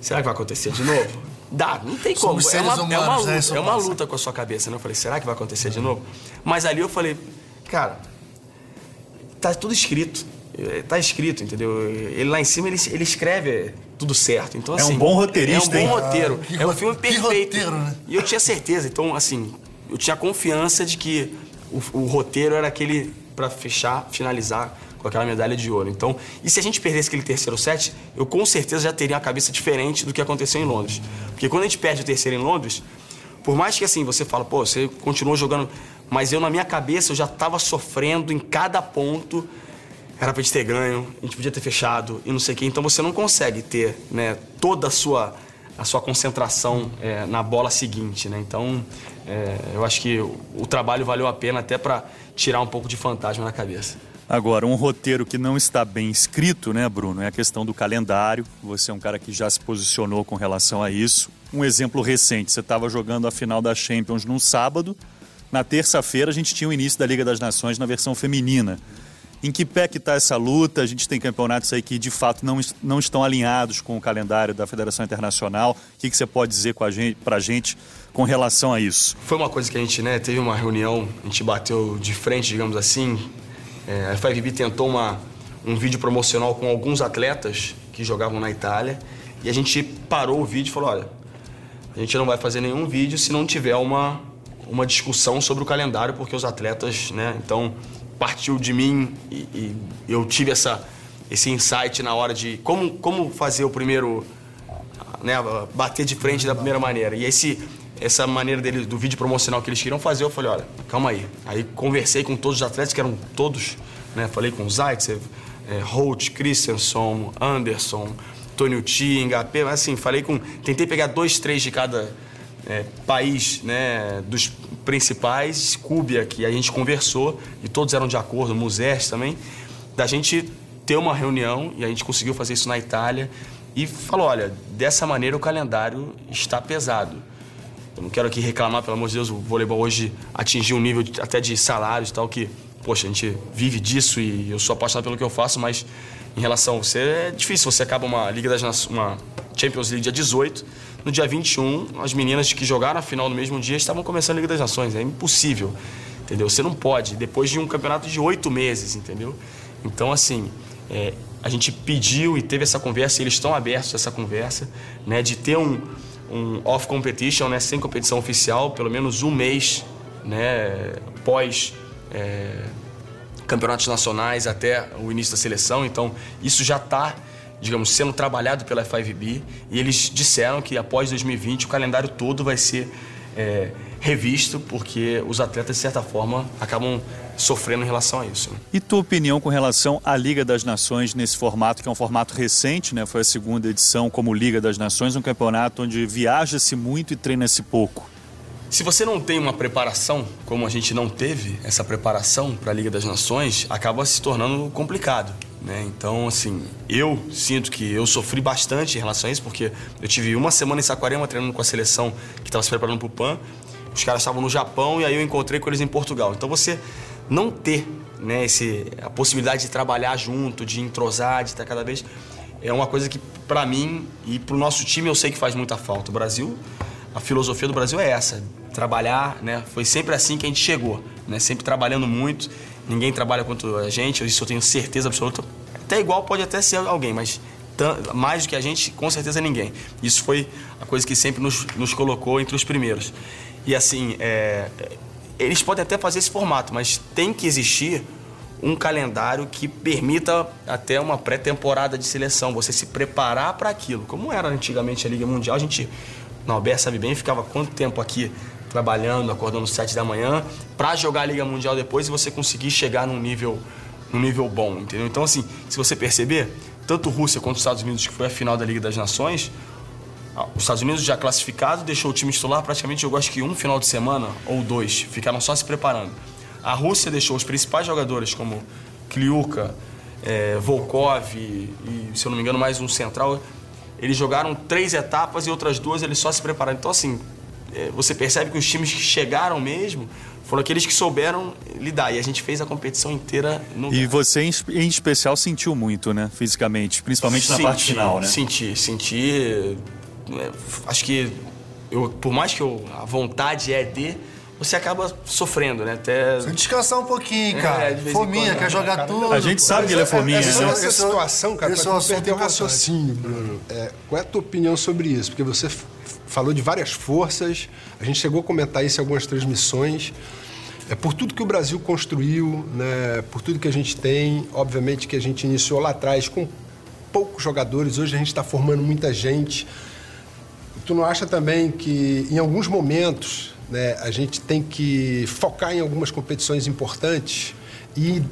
será que vai acontecer de novo? Dá, não tem como. Somos É uma, seres é uma humanos, né? luta, Isso é uma luta com a sua cabeça, né? Eu falei, será que vai acontecer de novo? Mas ali eu falei, cara, tá tudo escrito. É, Tá escrito, entendeu? Ele lá em cima, ele, ele escreve tudo certo. Então, É um assim, bom roteirista, É um bom hein? roteiro. Ah, é um filme que perfeito. roteiro, né? E eu tinha certeza. Então, assim, eu tinha confiança de que o, o roteiro era aquele pra fechar, finalizar com aquela medalha de ouro. Então, e se a gente perdesse aquele terceiro set, eu com certeza já teria uma cabeça diferente do que aconteceu em Londres. Porque quando a gente perde o terceiro em Londres, por mais que assim você fala, pô, você continuou jogando, mas eu na minha cabeça eu já tava sofrendo em cada ponto. Era pra gente ter ganho, a gente podia ter fechado e não sei o quê. Então você não consegue ter né, toda a sua, a sua concentração é, na bola seguinte, né? Então é, eu acho que o, o trabalho valeu a pena até pra tirar um pouco de fantasma na cabeça. Agora, um roteiro que não está bem escrito, né, Bruno, é a questão do calendário. Você é um cara que já se posicionou com relação a isso. Um exemplo recente, você estava jogando a final da Champions num sábado. Na terça-feira, a gente tinha o início da Liga das Nações na versão feminina. Em que pé que está essa luta? A gente tem campeonatos aí que, de fato, não, não estão alinhados com o calendário da Federação Internacional. O que, que você pode dizer com a gente, pra gente com relação a isso? Foi uma coisa que a gente, né, teve uma reunião, a gente bateu de frente, digamos assim. É, a FIVB tentou uma, um vídeo promocional com alguns atletas que jogavam na Itália e a gente parou o vídeo e falou: olha, a gente não vai fazer nenhum vídeo se não tiver uma, uma discussão sobre o calendário, porque os atletas, né, então partiu de mim e, e eu tive essa, esse insight na hora de como, como fazer o primeiro né, bater de frente da primeira maneira. E esse, essa maneira dele, do vídeo promocional que eles queriam fazer, eu falei, olha, calma aí. Aí conversei com todos os atletas, que eram todos, né? Falei com Zaitsev, é, Holt, Christensen, Anderson, Tony T, mas assim, falei com... Tentei pegar dois, três de cada é, país, né, dos principais, Cúbia, que a gente conversou, e todos eram de acordo, Musers também, da gente ter uma reunião, e a gente conseguiu fazer isso na Itália, e falou, olha, dessa maneira o calendário está pesado. Eu não quero aqui reclamar, pelo amor de Deus, o voleibol hoje atingiu um nível de- até de salários e tal, que, poxa, a gente vive disso e eu sou apaixonado pelo que eu faço, mas em relação a você, é difícil. Você acaba uma Liga das Nações, uma Champions League dia 18, no dia 21, as meninas que jogaram a final no mesmo dia estavam começando a Liga das Nações. É impossível, entendeu? Você não pode, depois de um campeonato de oito meses, entendeu? Então, assim, é, a gente pediu e teve essa conversa, e eles estão abertos a essa conversa, né, de ter um, um off competition, né, sem competição oficial, pelo menos um mês, né, pós é, campeonatos nacionais até o início da seleção. Então, isso já está, digamos, sendo trabalhado pela FIVB e eles disseram que após 2020 o calendário todo vai ser é, revisto, porque os atletas, de certa forma, acabam sofrendo em relação a isso. né? E tua opinião com relação à Liga das Nações nesse formato, que é um formato recente, né? Foi a segunda edição como Liga das Nações, um campeonato onde viaja-se muito e treina-se pouco. Se você não tem uma preparação, como a gente não teve essa preparação para a Liga das Nações, acaba se tornando complicado. Né? Então, assim, eu sinto que eu sofri bastante em relação a isso, porque eu tive uma semana em Saquarema treinando com a seleção que estava se preparando para o PAN. Os caras estavam no Japão e aí eu encontrei com eles em Portugal. Então, você não ter né, esse, a possibilidade de trabalhar junto, de entrosar, de estar cada vez. É uma coisa que, para mim e para o nosso time, eu sei que faz muita falta. O Brasil, a filosofia do Brasil é essa: trabalhar, né? Foi sempre assim que a gente chegou, né? Sempre trabalhando muito. Ninguém trabalha quanto a gente, isso eu tenho certeza absoluta. Até igual pode até ser alguém, mas mais do que a gente, com certeza ninguém. Isso foi a coisa que sempre nos, nos colocou entre os primeiros. E assim, é, eles podem até fazer esse formato, mas tem que existir um calendário que permita até uma pré-temporada de seleção, você se preparar para aquilo. Como era antigamente a Liga Mundial, a gente, na Alberto sabe bem, ficava quanto tempo aqui trabalhando, acordando às 7 da manhã, para jogar a Liga Mundial depois e você conseguir chegar num nível, num nível bom, entendeu? Então, assim, se você perceber, tanto Rússia quanto os Estados Unidos, que foi a final da Liga das Nações, os Estados Unidos já classificado, deixou o time titular, praticamente jogou acho que um final de semana ou dois, ficaram só se preparando. A Rússia deixou os principais jogadores como Kliuka, é, Volkov e, se eu não me engano, mais um central. Eles jogaram três etapas e outras duas eles só se prepararam. Então, assim, é, você percebe que os times que chegaram mesmo foram aqueles que souberam lidar. E a gente fez a competição inteira no. E você, em especial, sentiu muito, né? Fisicamente, principalmente senti, na parte final, né? Senti, senti. É, acho que eu, por mais que eu, a vontade é de você acaba sofrendo, né? Até... Descansar um pouquinho, é, cara. É, fominha, quer jogar cara, tudo. A gente sabe que ele é fominha. Essa, essa, essa situação, cara, esse perder o raciocínio, Bruno. É, qual é a tua opinião sobre isso? Porque você falou de várias forças, a gente chegou a comentar isso em algumas transmissões. É por tudo que o Brasil construiu, né? por tudo que a gente tem, obviamente que a gente iniciou lá atrás com poucos jogadores, hoje a gente está formando muita gente. Tu não acha também que em alguns momentos né? A gente tem que focar em algumas competições importantes e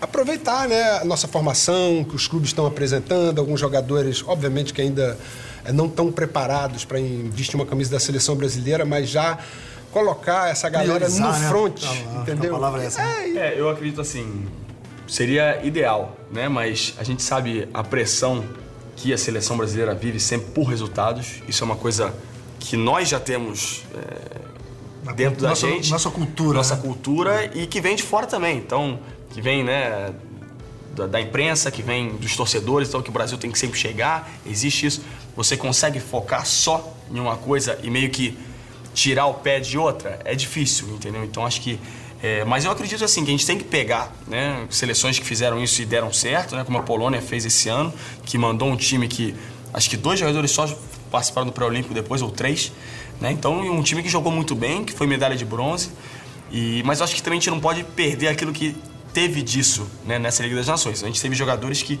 aproveitar né, a nossa formação que os clubes estão apresentando, alguns jogadores, obviamente, que ainda eh, não estão preparados para vestir uma camisa da seleção brasileira, mas já colocar essa galera Priorizar, no né? front, a, entendeu? A palavra é essa. Né? É, é, eu acredito assim, seria ideal, né? Mas a gente sabe a pressão que a seleção brasileira vive sempre por resultados. Isso é uma coisa que nós já temos é, dentro da nossa, gente. Nossa cultura. Nossa né? cultura e que vem de fora também. Então, que vem, né, da, da, imprensa, que vem dos torcedores, então que o Brasil tem que sempre chegar. Existe isso. Você consegue focar só em uma coisa e meio que tirar o pé de outra? É difícil, entendeu? Então acho que. É, mas eu acredito assim que a gente tem que pegar né, seleções que fizeram isso e deram certo, né, como a Polônia fez esse ano, que mandou um time que acho que dois jogadores só participaram do pré-olímpico depois, ou três. Né? Então, um time que jogou muito bem, que foi medalha de bronze. E, mas eu acho que também a gente não pode perder aquilo que teve disso né, nessa Liga das Nações. A gente teve jogadores que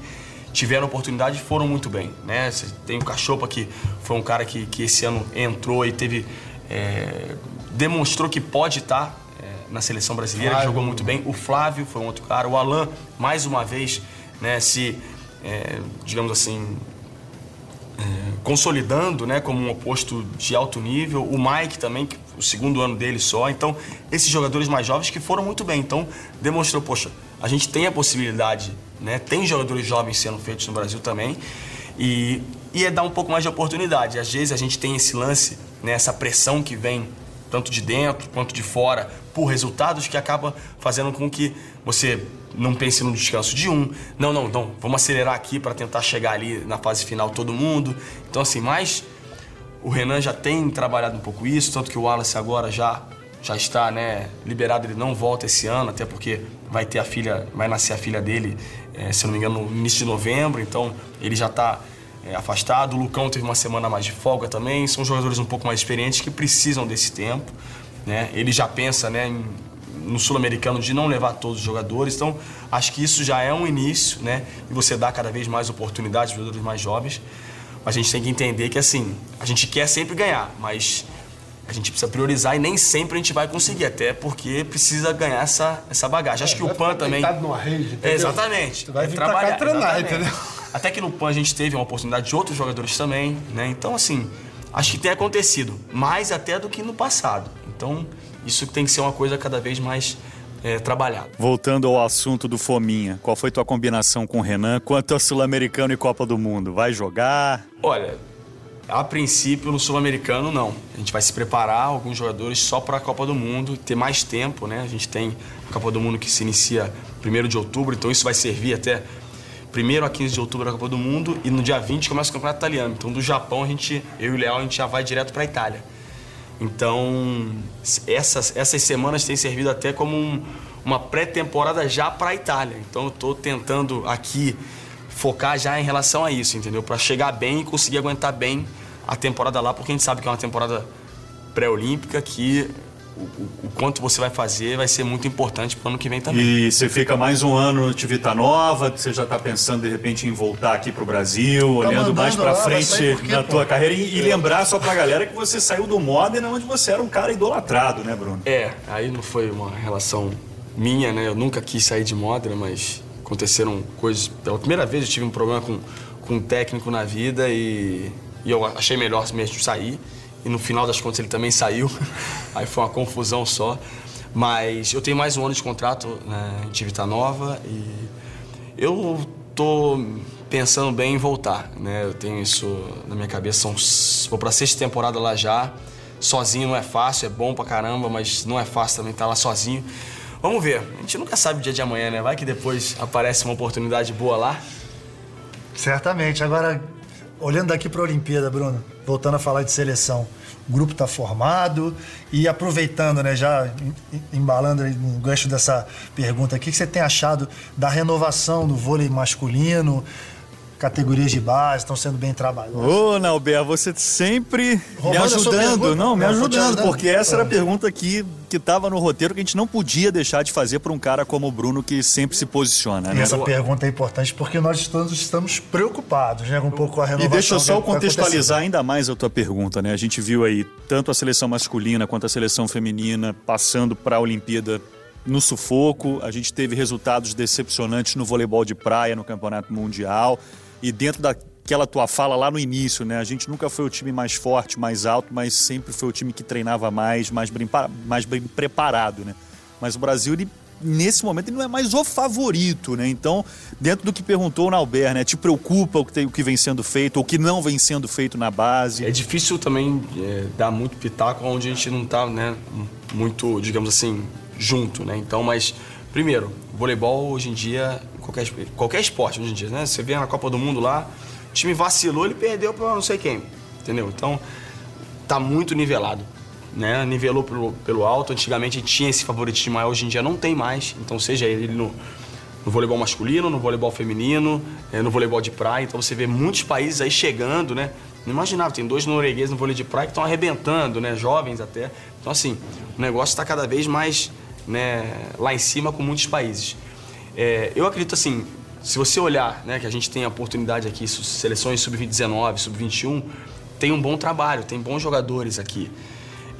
tiveram oportunidade e foram muito bem. Né? Você tem o Cachopa, que foi um cara que, que esse ano entrou e teve. É, demonstrou que pode estar é, na seleção brasileira, Flávio. jogou muito bem. O Flávio foi um outro cara. O Alain, mais uma vez, né, se, é, digamos assim, é, consolidando né, como um oposto de alto nível. O Mike também, que, o segundo ano dele só. Então, esses jogadores mais jovens que foram muito bem. Então, demonstrou, poxa, a gente tem a possibilidade, né? Tem jogadores jovens sendo feitos no Brasil também. E, e é dar um pouco mais de oportunidade. Às vezes a gente tem esse lance, né, essa pressão que vem tanto de dentro quanto de fora, por resultados que acaba fazendo com que você não pense no descanso de um. Não, não, não, vamos acelerar aqui para tentar chegar ali na fase final todo mundo. Então, assim, mas o Renan já tem trabalhado um pouco isso, tanto que o Wallace agora já já está né, liberado, ele não volta esse ano, até porque vai ter a filha, vai nascer a filha dele, é, se não me engano, no início de novembro, então ele já está é, afastado. O Lucão teve uma semana mais de folga também. São jogadores um pouco mais experientes que precisam desse tempo. Né? Ele já pensa né, em no sul-americano de não levar todos os jogadores. Então, acho que isso já é um início, né? E você dá cada vez mais oportunidades aos jogadores mais jovens. A gente tem que entender que, assim, a gente quer sempre ganhar, mas a gente precisa priorizar e nem sempre a gente vai conseguir, até porque precisa ganhar essa, essa bagagem. Acho é, que o PAN também. Numa rede, entendeu? exatamente. Tu vai vir trabalhar, pra cá treinar, entendeu? Até que no PAN a gente teve uma oportunidade de outros jogadores também, né? Então, assim, acho que tem acontecido mais até do que no passado. Então, isso tem que ser uma coisa cada vez mais é, trabalhada. Voltando ao assunto do Fominha, qual foi tua combinação com o Renan quanto a Sul-Americano e Copa do Mundo? Vai jogar? Olha, a princípio no Sul-Americano não. A gente vai se preparar, alguns jogadores só para a Copa do Mundo, ter mais tempo, né? A gente tem a Copa do Mundo que se inicia 1 de outubro, então isso vai servir até 1 a 15 de outubro a Copa do Mundo e no dia 20 começa o Campeonato Italiano. Então do Japão a gente, eu e o Léo, a gente já vai direto para a Itália. Então, essas, essas semanas têm servido até como um, uma pré-temporada já para a Itália. Então, eu estou tentando aqui focar já em relação a isso, entendeu? Para chegar bem e conseguir aguentar bem a temporada lá, porque a gente sabe que é uma temporada pré-olímpica que o, o, quanto você vai fazer vai ser muito importante para o ano que vem também. E você fica mais um ano de Vita Nova, você já está pensando de repente em voltar aqui para o Brasil, tá olhando mais para frente na tua carreira e, e lembrar só para a galera que você saiu do Modena onde você era um cara idolatrado, né, Bruno? É, aí não foi uma relação minha, né? Eu nunca quis sair de Modena, mas aconteceram coisas. Pela primeira vez eu tive um problema com, com um técnico na vida e, e eu achei melhor mesmo sair e no final das contas ele também saiu. [laughs] Aí foi uma confusão só. Mas eu tenho mais um ano de contrato né, de Vita Nova e eu tô pensando bem em voltar, né? Eu tenho isso na minha cabeça. São, vou pra sexta temporada lá já. Sozinho não é fácil, é bom pra caramba, mas não é fácil também estar lá sozinho. Vamos ver. A gente nunca sabe o dia de amanhã, né? Vai que depois aparece uma oportunidade boa lá. Certamente. Agora, olhando daqui para a Olimpíada, Bruno, voltando a falar de seleção, o grupo está formado e aproveitando, né, já embalando no gancho dessa pergunta o que você tem achado da renovação do vôlei masculino? Categorias de base estão sendo bem trabalhadas. Ô, Nauber, você sempre Roubando me ajudando. Não, me ajudando, ajudando, porque essa era a pergunta que estava no roteiro que a gente não podia deixar de fazer para um cara como o Bruno que sempre se posiciona. Né? Essa pergunta é importante porque nós todos estamos preocupados né, com um pouco com a renovação. E deixa eu só contextualizar ainda mais a tua pergunta. Né? A gente viu aí tanto a seleção masculina quanto a seleção feminina passando para a Olimpíada no sufoco. A gente teve resultados decepcionantes no voleibol de praia no Campeonato Mundial e dentro daquela tua fala lá no início, né? A gente nunca foi o time mais forte, mais alto, mas sempre foi o time que treinava mais, mais bem, mais bem preparado, né? Mas o Brasil, ele, nesse momento, ele não é mais o favorito, né? Então, dentro do que perguntou o Nalber, né? Te preocupa o que, tem, o que vem sendo feito, o que não vem sendo feito na base? É difícil também é, dar muito pitaco onde a gente não tá, né? Muito, digamos assim, junto, né? Então, mas, primeiro, voleibol hoje em dia qualquer, qualquer esporte hoje em dia, né? Você vê na Copa do Mundo lá, o time vacilou, ele perdeu para não sei quem, entendeu? Então, tá muito nivelado, né? Nivelou pelo, pelo alto, antigamente tinha esse favoritismo maior, hoje em dia não tem mais, então seja ele no, no voleibol masculino, no voleibol feminino, é, no voleibol de praia, então você vê muitos países aí chegando, né? Não imaginava, tem dois noruegueses no vôlei de praia que estão arrebentando, né? Jovens até. Então, assim, o negócio está cada vez mais né, lá em cima com muitos países. É, eu acredito assim, se você olhar, né, que a gente tem a oportunidade aqui, seleções sub-19, sub-21, tem um bom trabalho, tem bons jogadores aqui.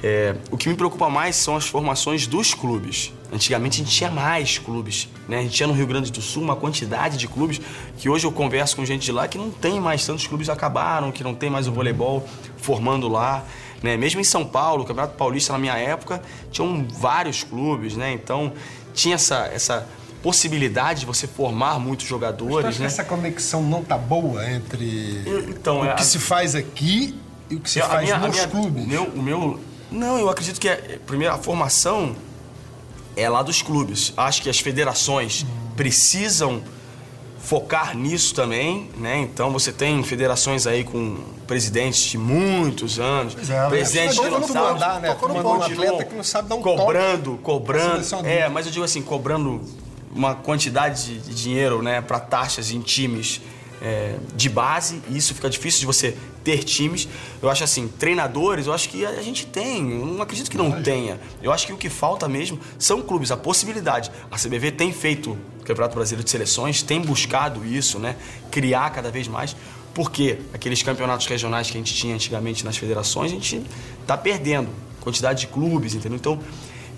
É, o que me preocupa mais são as formações dos clubes. Antigamente a gente tinha mais clubes, né? A gente tinha no Rio Grande do Sul uma quantidade de clubes que hoje eu converso com gente de lá que não tem mais tantos clubes acabaram, que não tem mais o voleibol formando lá, né? Mesmo em São Paulo, o Campeonato Paulista na minha época, tinham vários clubes, né? Então tinha essa essa possibilidade de você formar muitos jogadores. né? essa conexão não tá boa entre então, o é, que a... se faz aqui e o que se eu, faz minha, nos minha, clubes? Meu, o meu, não, eu acredito que é, primeiro a formação é lá dos clubes. Acho que as federações hum. precisam focar nisso também, né? Então você tem federações aí com presidentes de muitos anos, é, presidentes é que não sabem andar, né? um atleta que não sabe dar um cobrando, toque. cobrando, é, mas eu digo assim, cobrando uma quantidade de dinheiro né, para taxas em times é, de base, e isso fica difícil de você ter times. Eu acho assim, treinadores, eu acho que a gente tem, eu não acredito que não tenha. Eu acho que o que falta mesmo são clubes, a possibilidade. A CBV tem feito o Campeonato Brasileiro de Seleções, tem buscado isso, né? Criar cada vez mais. Porque aqueles campeonatos regionais que a gente tinha antigamente nas federações, a gente está perdendo quantidade de clubes, entendeu? Então,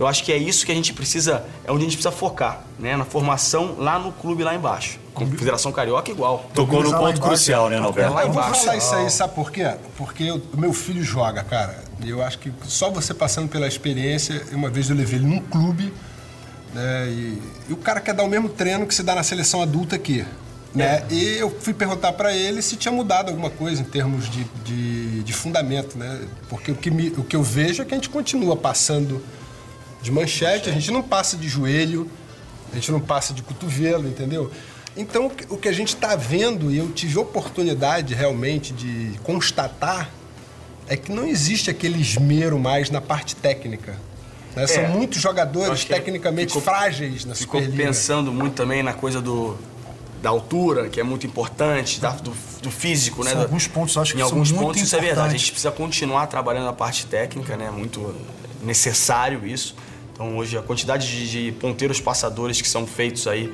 eu acho que é isso que a gente precisa, é onde a gente precisa focar, né? Na formação lá no clube lá embaixo. Com Federação Carioca igual. Tocou no ponto crucial, né, Norberto? Eu vou falar isso aí, sabe por quê? Porque o meu filho joga, cara. E eu acho que só você passando pela experiência, uma vez eu levei ele num clube, né? E, e o cara quer dar o mesmo treino que se dá na seleção adulta aqui. Né? É. E eu fui perguntar para ele se tinha mudado alguma coisa em termos de, de, de fundamento, né? Porque o que, me, o que eu vejo é que a gente continua passando de manchete, a gente não passa de joelho, a gente não passa de cotovelo, entendeu? Então, o que a gente está vendo, e eu tive oportunidade realmente de constatar, é que não existe aquele esmero mais na parte técnica. Né? São É. muitos Eu jogadores tecnicamente ficou- frágeis na Ficou Superliga. pensando muito também na coisa do, da altura, que é muito importante, da- do, do físico, né? São alguns pontos, eu acho que Em são alguns muito pontos isso é verdade. A gente precisa continuar trabalhando na parte técnica, né? Muito necessário isso. Então hoje a quantidade de, de ponteiros passadores que são feitos aí.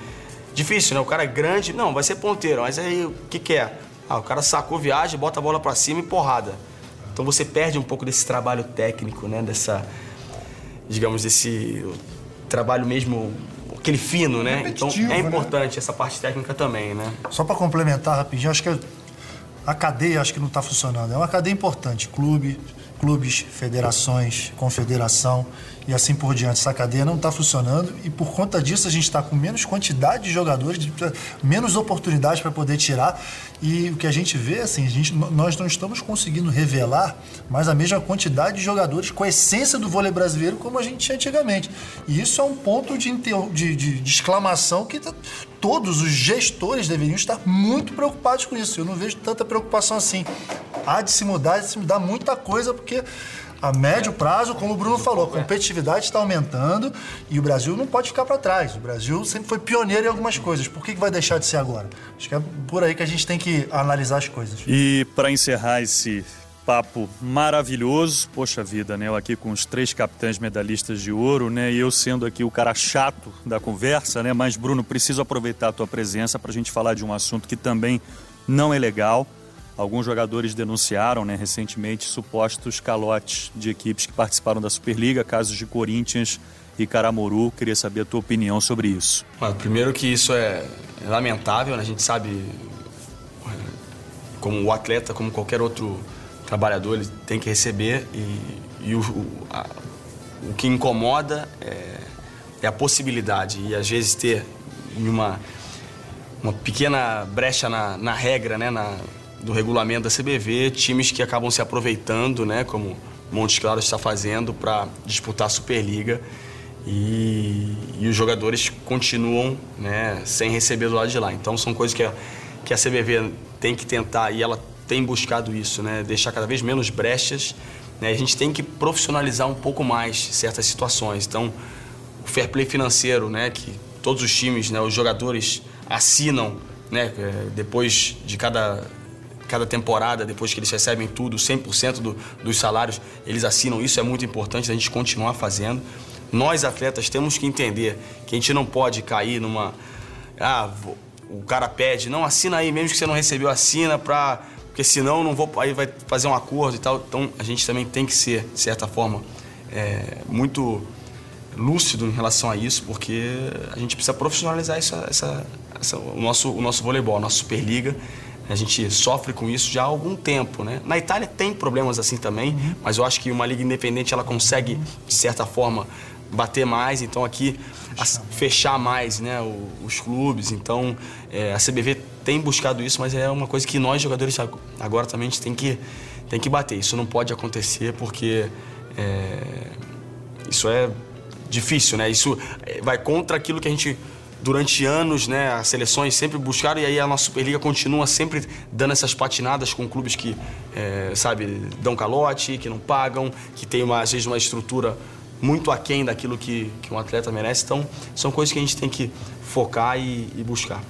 Difícil, né? O cara é grande, não, vai ser ponteiro, mas aí o que, que é? Ah, o cara sacou viagem, bota a bola pra cima e porrada. Então você perde um pouco desse trabalho técnico, né? Dessa, digamos, desse trabalho mesmo, aquele fino, né? Então é né? importante essa parte técnica também, né? Só para complementar rapidinho, acho que a cadeia acho que não está funcionando. É uma cadeia importante. Clube, clubes, federações, confederação e assim por diante. Essa cadeia não está funcionando e por conta disso a gente está com menos quantidade de jogadores, de- menos oportunidades para poder tirar. E o que a gente vê, assim, a gente, nós não estamos conseguindo revelar mais a mesma quantidade de jogadores com a essência do vôlei brasileiro como a gente tinha antigamente. E isso é um ponto de, de- de- de exclamação que tá- todos os gestores deveriam estar muito preocupados com isso. Eu não vejo tanta preocupação assim. Há de se mudar, há de se mudar muita coisa, porque a médio prazo, como o Bruno falou, a competitividade está aumentando e o Brasil não pode ficar para trás. O Brasil sempre foi pioneiro em algumas coisas. Por que vai deixar de ser agora? Acho que é por aí que a gente tem que analisar as coisas. E para encerrar esse papo maravilhoso, poxa vida, né? Eu aqui com os três capitães medalhistas de ouro, né? E eu sendo aqui o cara chato da conversa, né? Mas, Bruno, preciso aproveitar a tua presença para a gente falar de um assunto que também não é legal. Alguns jogadores denunciaram né, recentemente supostos calotes de equipes que participaram da Superliga, casos de Corinthians e Caramoru. Queria saber a tua opinião sobre isso. Olha, primeiro que isso é é lamentável, né? a gente sabe, é, como o atleta, como qualquer outro trabalhador, ele tem que receber e, e o, o, a- o que incomoda é, é a possibilidade e às vezes ter uma, uma pequena brecha na, na regra, né? na- do regulamento da CBV, times que acabam se aproveitando, né? como Montes Claros está fazendo, para disputar a Superliga e, e os jogadores continuam né, sem receber do lado de lá. Então são coisas que a, que a CBV tem que tentar e ela tem buscado isso, né, deixar cada vez menos brechas. Né, a gente tem que profissionalizar um pouco mais certas situações. Então o fair play financeiro, né, que todos os times, né, os jogadores assinam, né, eh, depois de cada cada temporada, depois que eles recebem tudo, 100% do, dos salários, eles assinam. Isso é muito importante a gente continuar fazendo. Nós, atletas, temos que entender que a gente não pode cair numa. Ah, o cara pede, não, assina aí, mesmo que você não recebeu, assina pra. Porque senão não vou. Aí vai fazer um acordo e tal. Então a gente também tem que ser, de certa forma, é, muito lúcido em relação a isso, porque a gente precisa profissionalizar essa, essa, essa- o, nosso, o nosso voleibol, a nossa Superliga. A gente sofre com isso já há algum tempo, né? Na Itália tem problemas assim também, mas eu acho que uma liga independente ela consegue de certa forma bater mais, então aqui as- fechar mais, né, os clubes. Então é, a CBV tem buscado isso, mas é uma coisa que nós jogadores ag- agora também a gente tem que tem que bater. Isso não pode acontecer porque é, isso é difícil, né? Isso eh, vai contra aquilo que a gente durante anos, né, as seleções sempre buscaram e aí a nossa Superliga continua sempre dando essas patinadas com clubes que, eh, sabe, dão calote, que não pagam, que tem uma, às vezes uma estrutura muito aquém daquilo que, que um atleta merece. Então, são coisas que a gente tem que focar e, e buscar.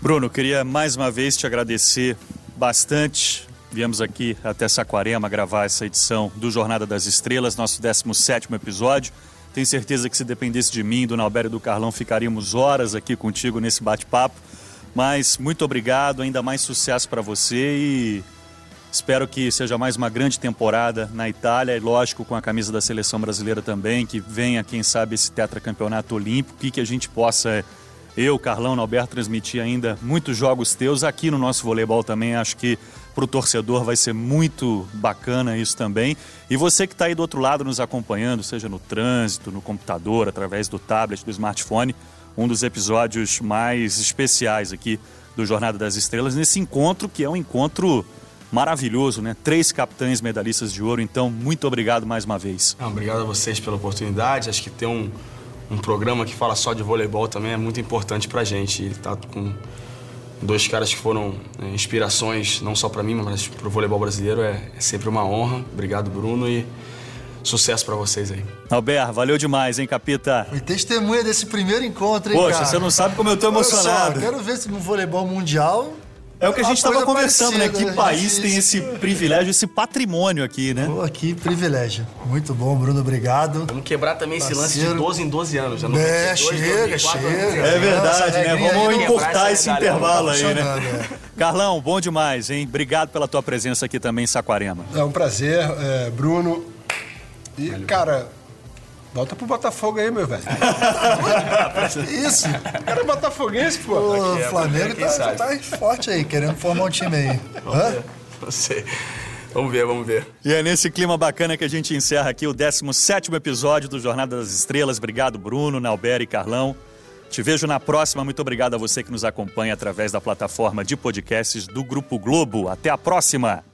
Bruno, queria mais uma vez te agradecer bastante. Viemos aqui até Saquarema gravar essa edição do Jornada das Estrelas, nosso 17º episódio. Tenho certeza que se dependesse de mim, do Nalbério e do Carlão, ficaríamos horas aqui contigo nesse bate-papo. Mas muito obrigado, ainda mais sucesso para você e espero que seja mais uma grande temporada na Itália e lógico com a camisa da seleção brasileira também, que venha, quem sabe, esse tetracampeonato olímpico e que a gente possa eu, Carlão, Alberto, transmitir ainda muitos jogos teus aqui no nosso voleibol também. Acho que para o torcedor vai ser muito bacana isso também. E você que está aí do outro lado nos acompanhando, seja no trânsito, no computador, através do tablet, do smartphone, um dos episódios mais especiais aqui do Jornada das Estrelas, nesse encontro que é um encontro maravilhoso, né? Três capitães medalhistas de ouro, então muito obrigado mais uma vez. Obrigado a vocês pela oportunidade. Acho que ter um, um programa que fala só de voleibol também é muito importante pra gente. E tá com dois caras que foram é, inspirações não só para mim, mas para o voleibol brasileiro. É, é, sempre uma honra. Obrigado, Bruno, e sucesso para vocês aí. Alberto, valeu demais, hein, Capita? Foi testemunha desse primeiro encontro, hein, Poxa, cara? você não sabe como eu tô emocionado. Só, quero ver se no voleibol mundial é o que a gente estava conversando, né? Que país tem esse privilégio, esse patrimônio aqui, né? Pô, aqui, privilégio. Muito bom, Bruno, obrigado. Vamos quebrar também Parceiro. esse lance de 12 em 12 anos. Já é, chega, 2004, chega. É verdade, né? Vamos encurtar esse intervalo aí, né? É. Carlão, bom demais, hein? Obrigado pela tua presença aqui também em Saquarema. É um prazer, é, Bruno. E, Valeu. cara, Volta pro Botafogo aí, meu velho. [laughs] Isso. O cara é botafoguense, pô. O é, Flamengo tá, tá, forte aí, querendo formar um time aí. Hã? Não sei. Vamos ver, vamos ver. E é nesse clima bacana que a gente encerra aqui o 17 episódio do Jornada das Estrelas. Obrigado, Bruno, Nalber e Carlão. Te vejo na próxima. Muito obrigado a você que nos acompanha através da plataforma de podcasts do Grupo Globo. Até a próxima!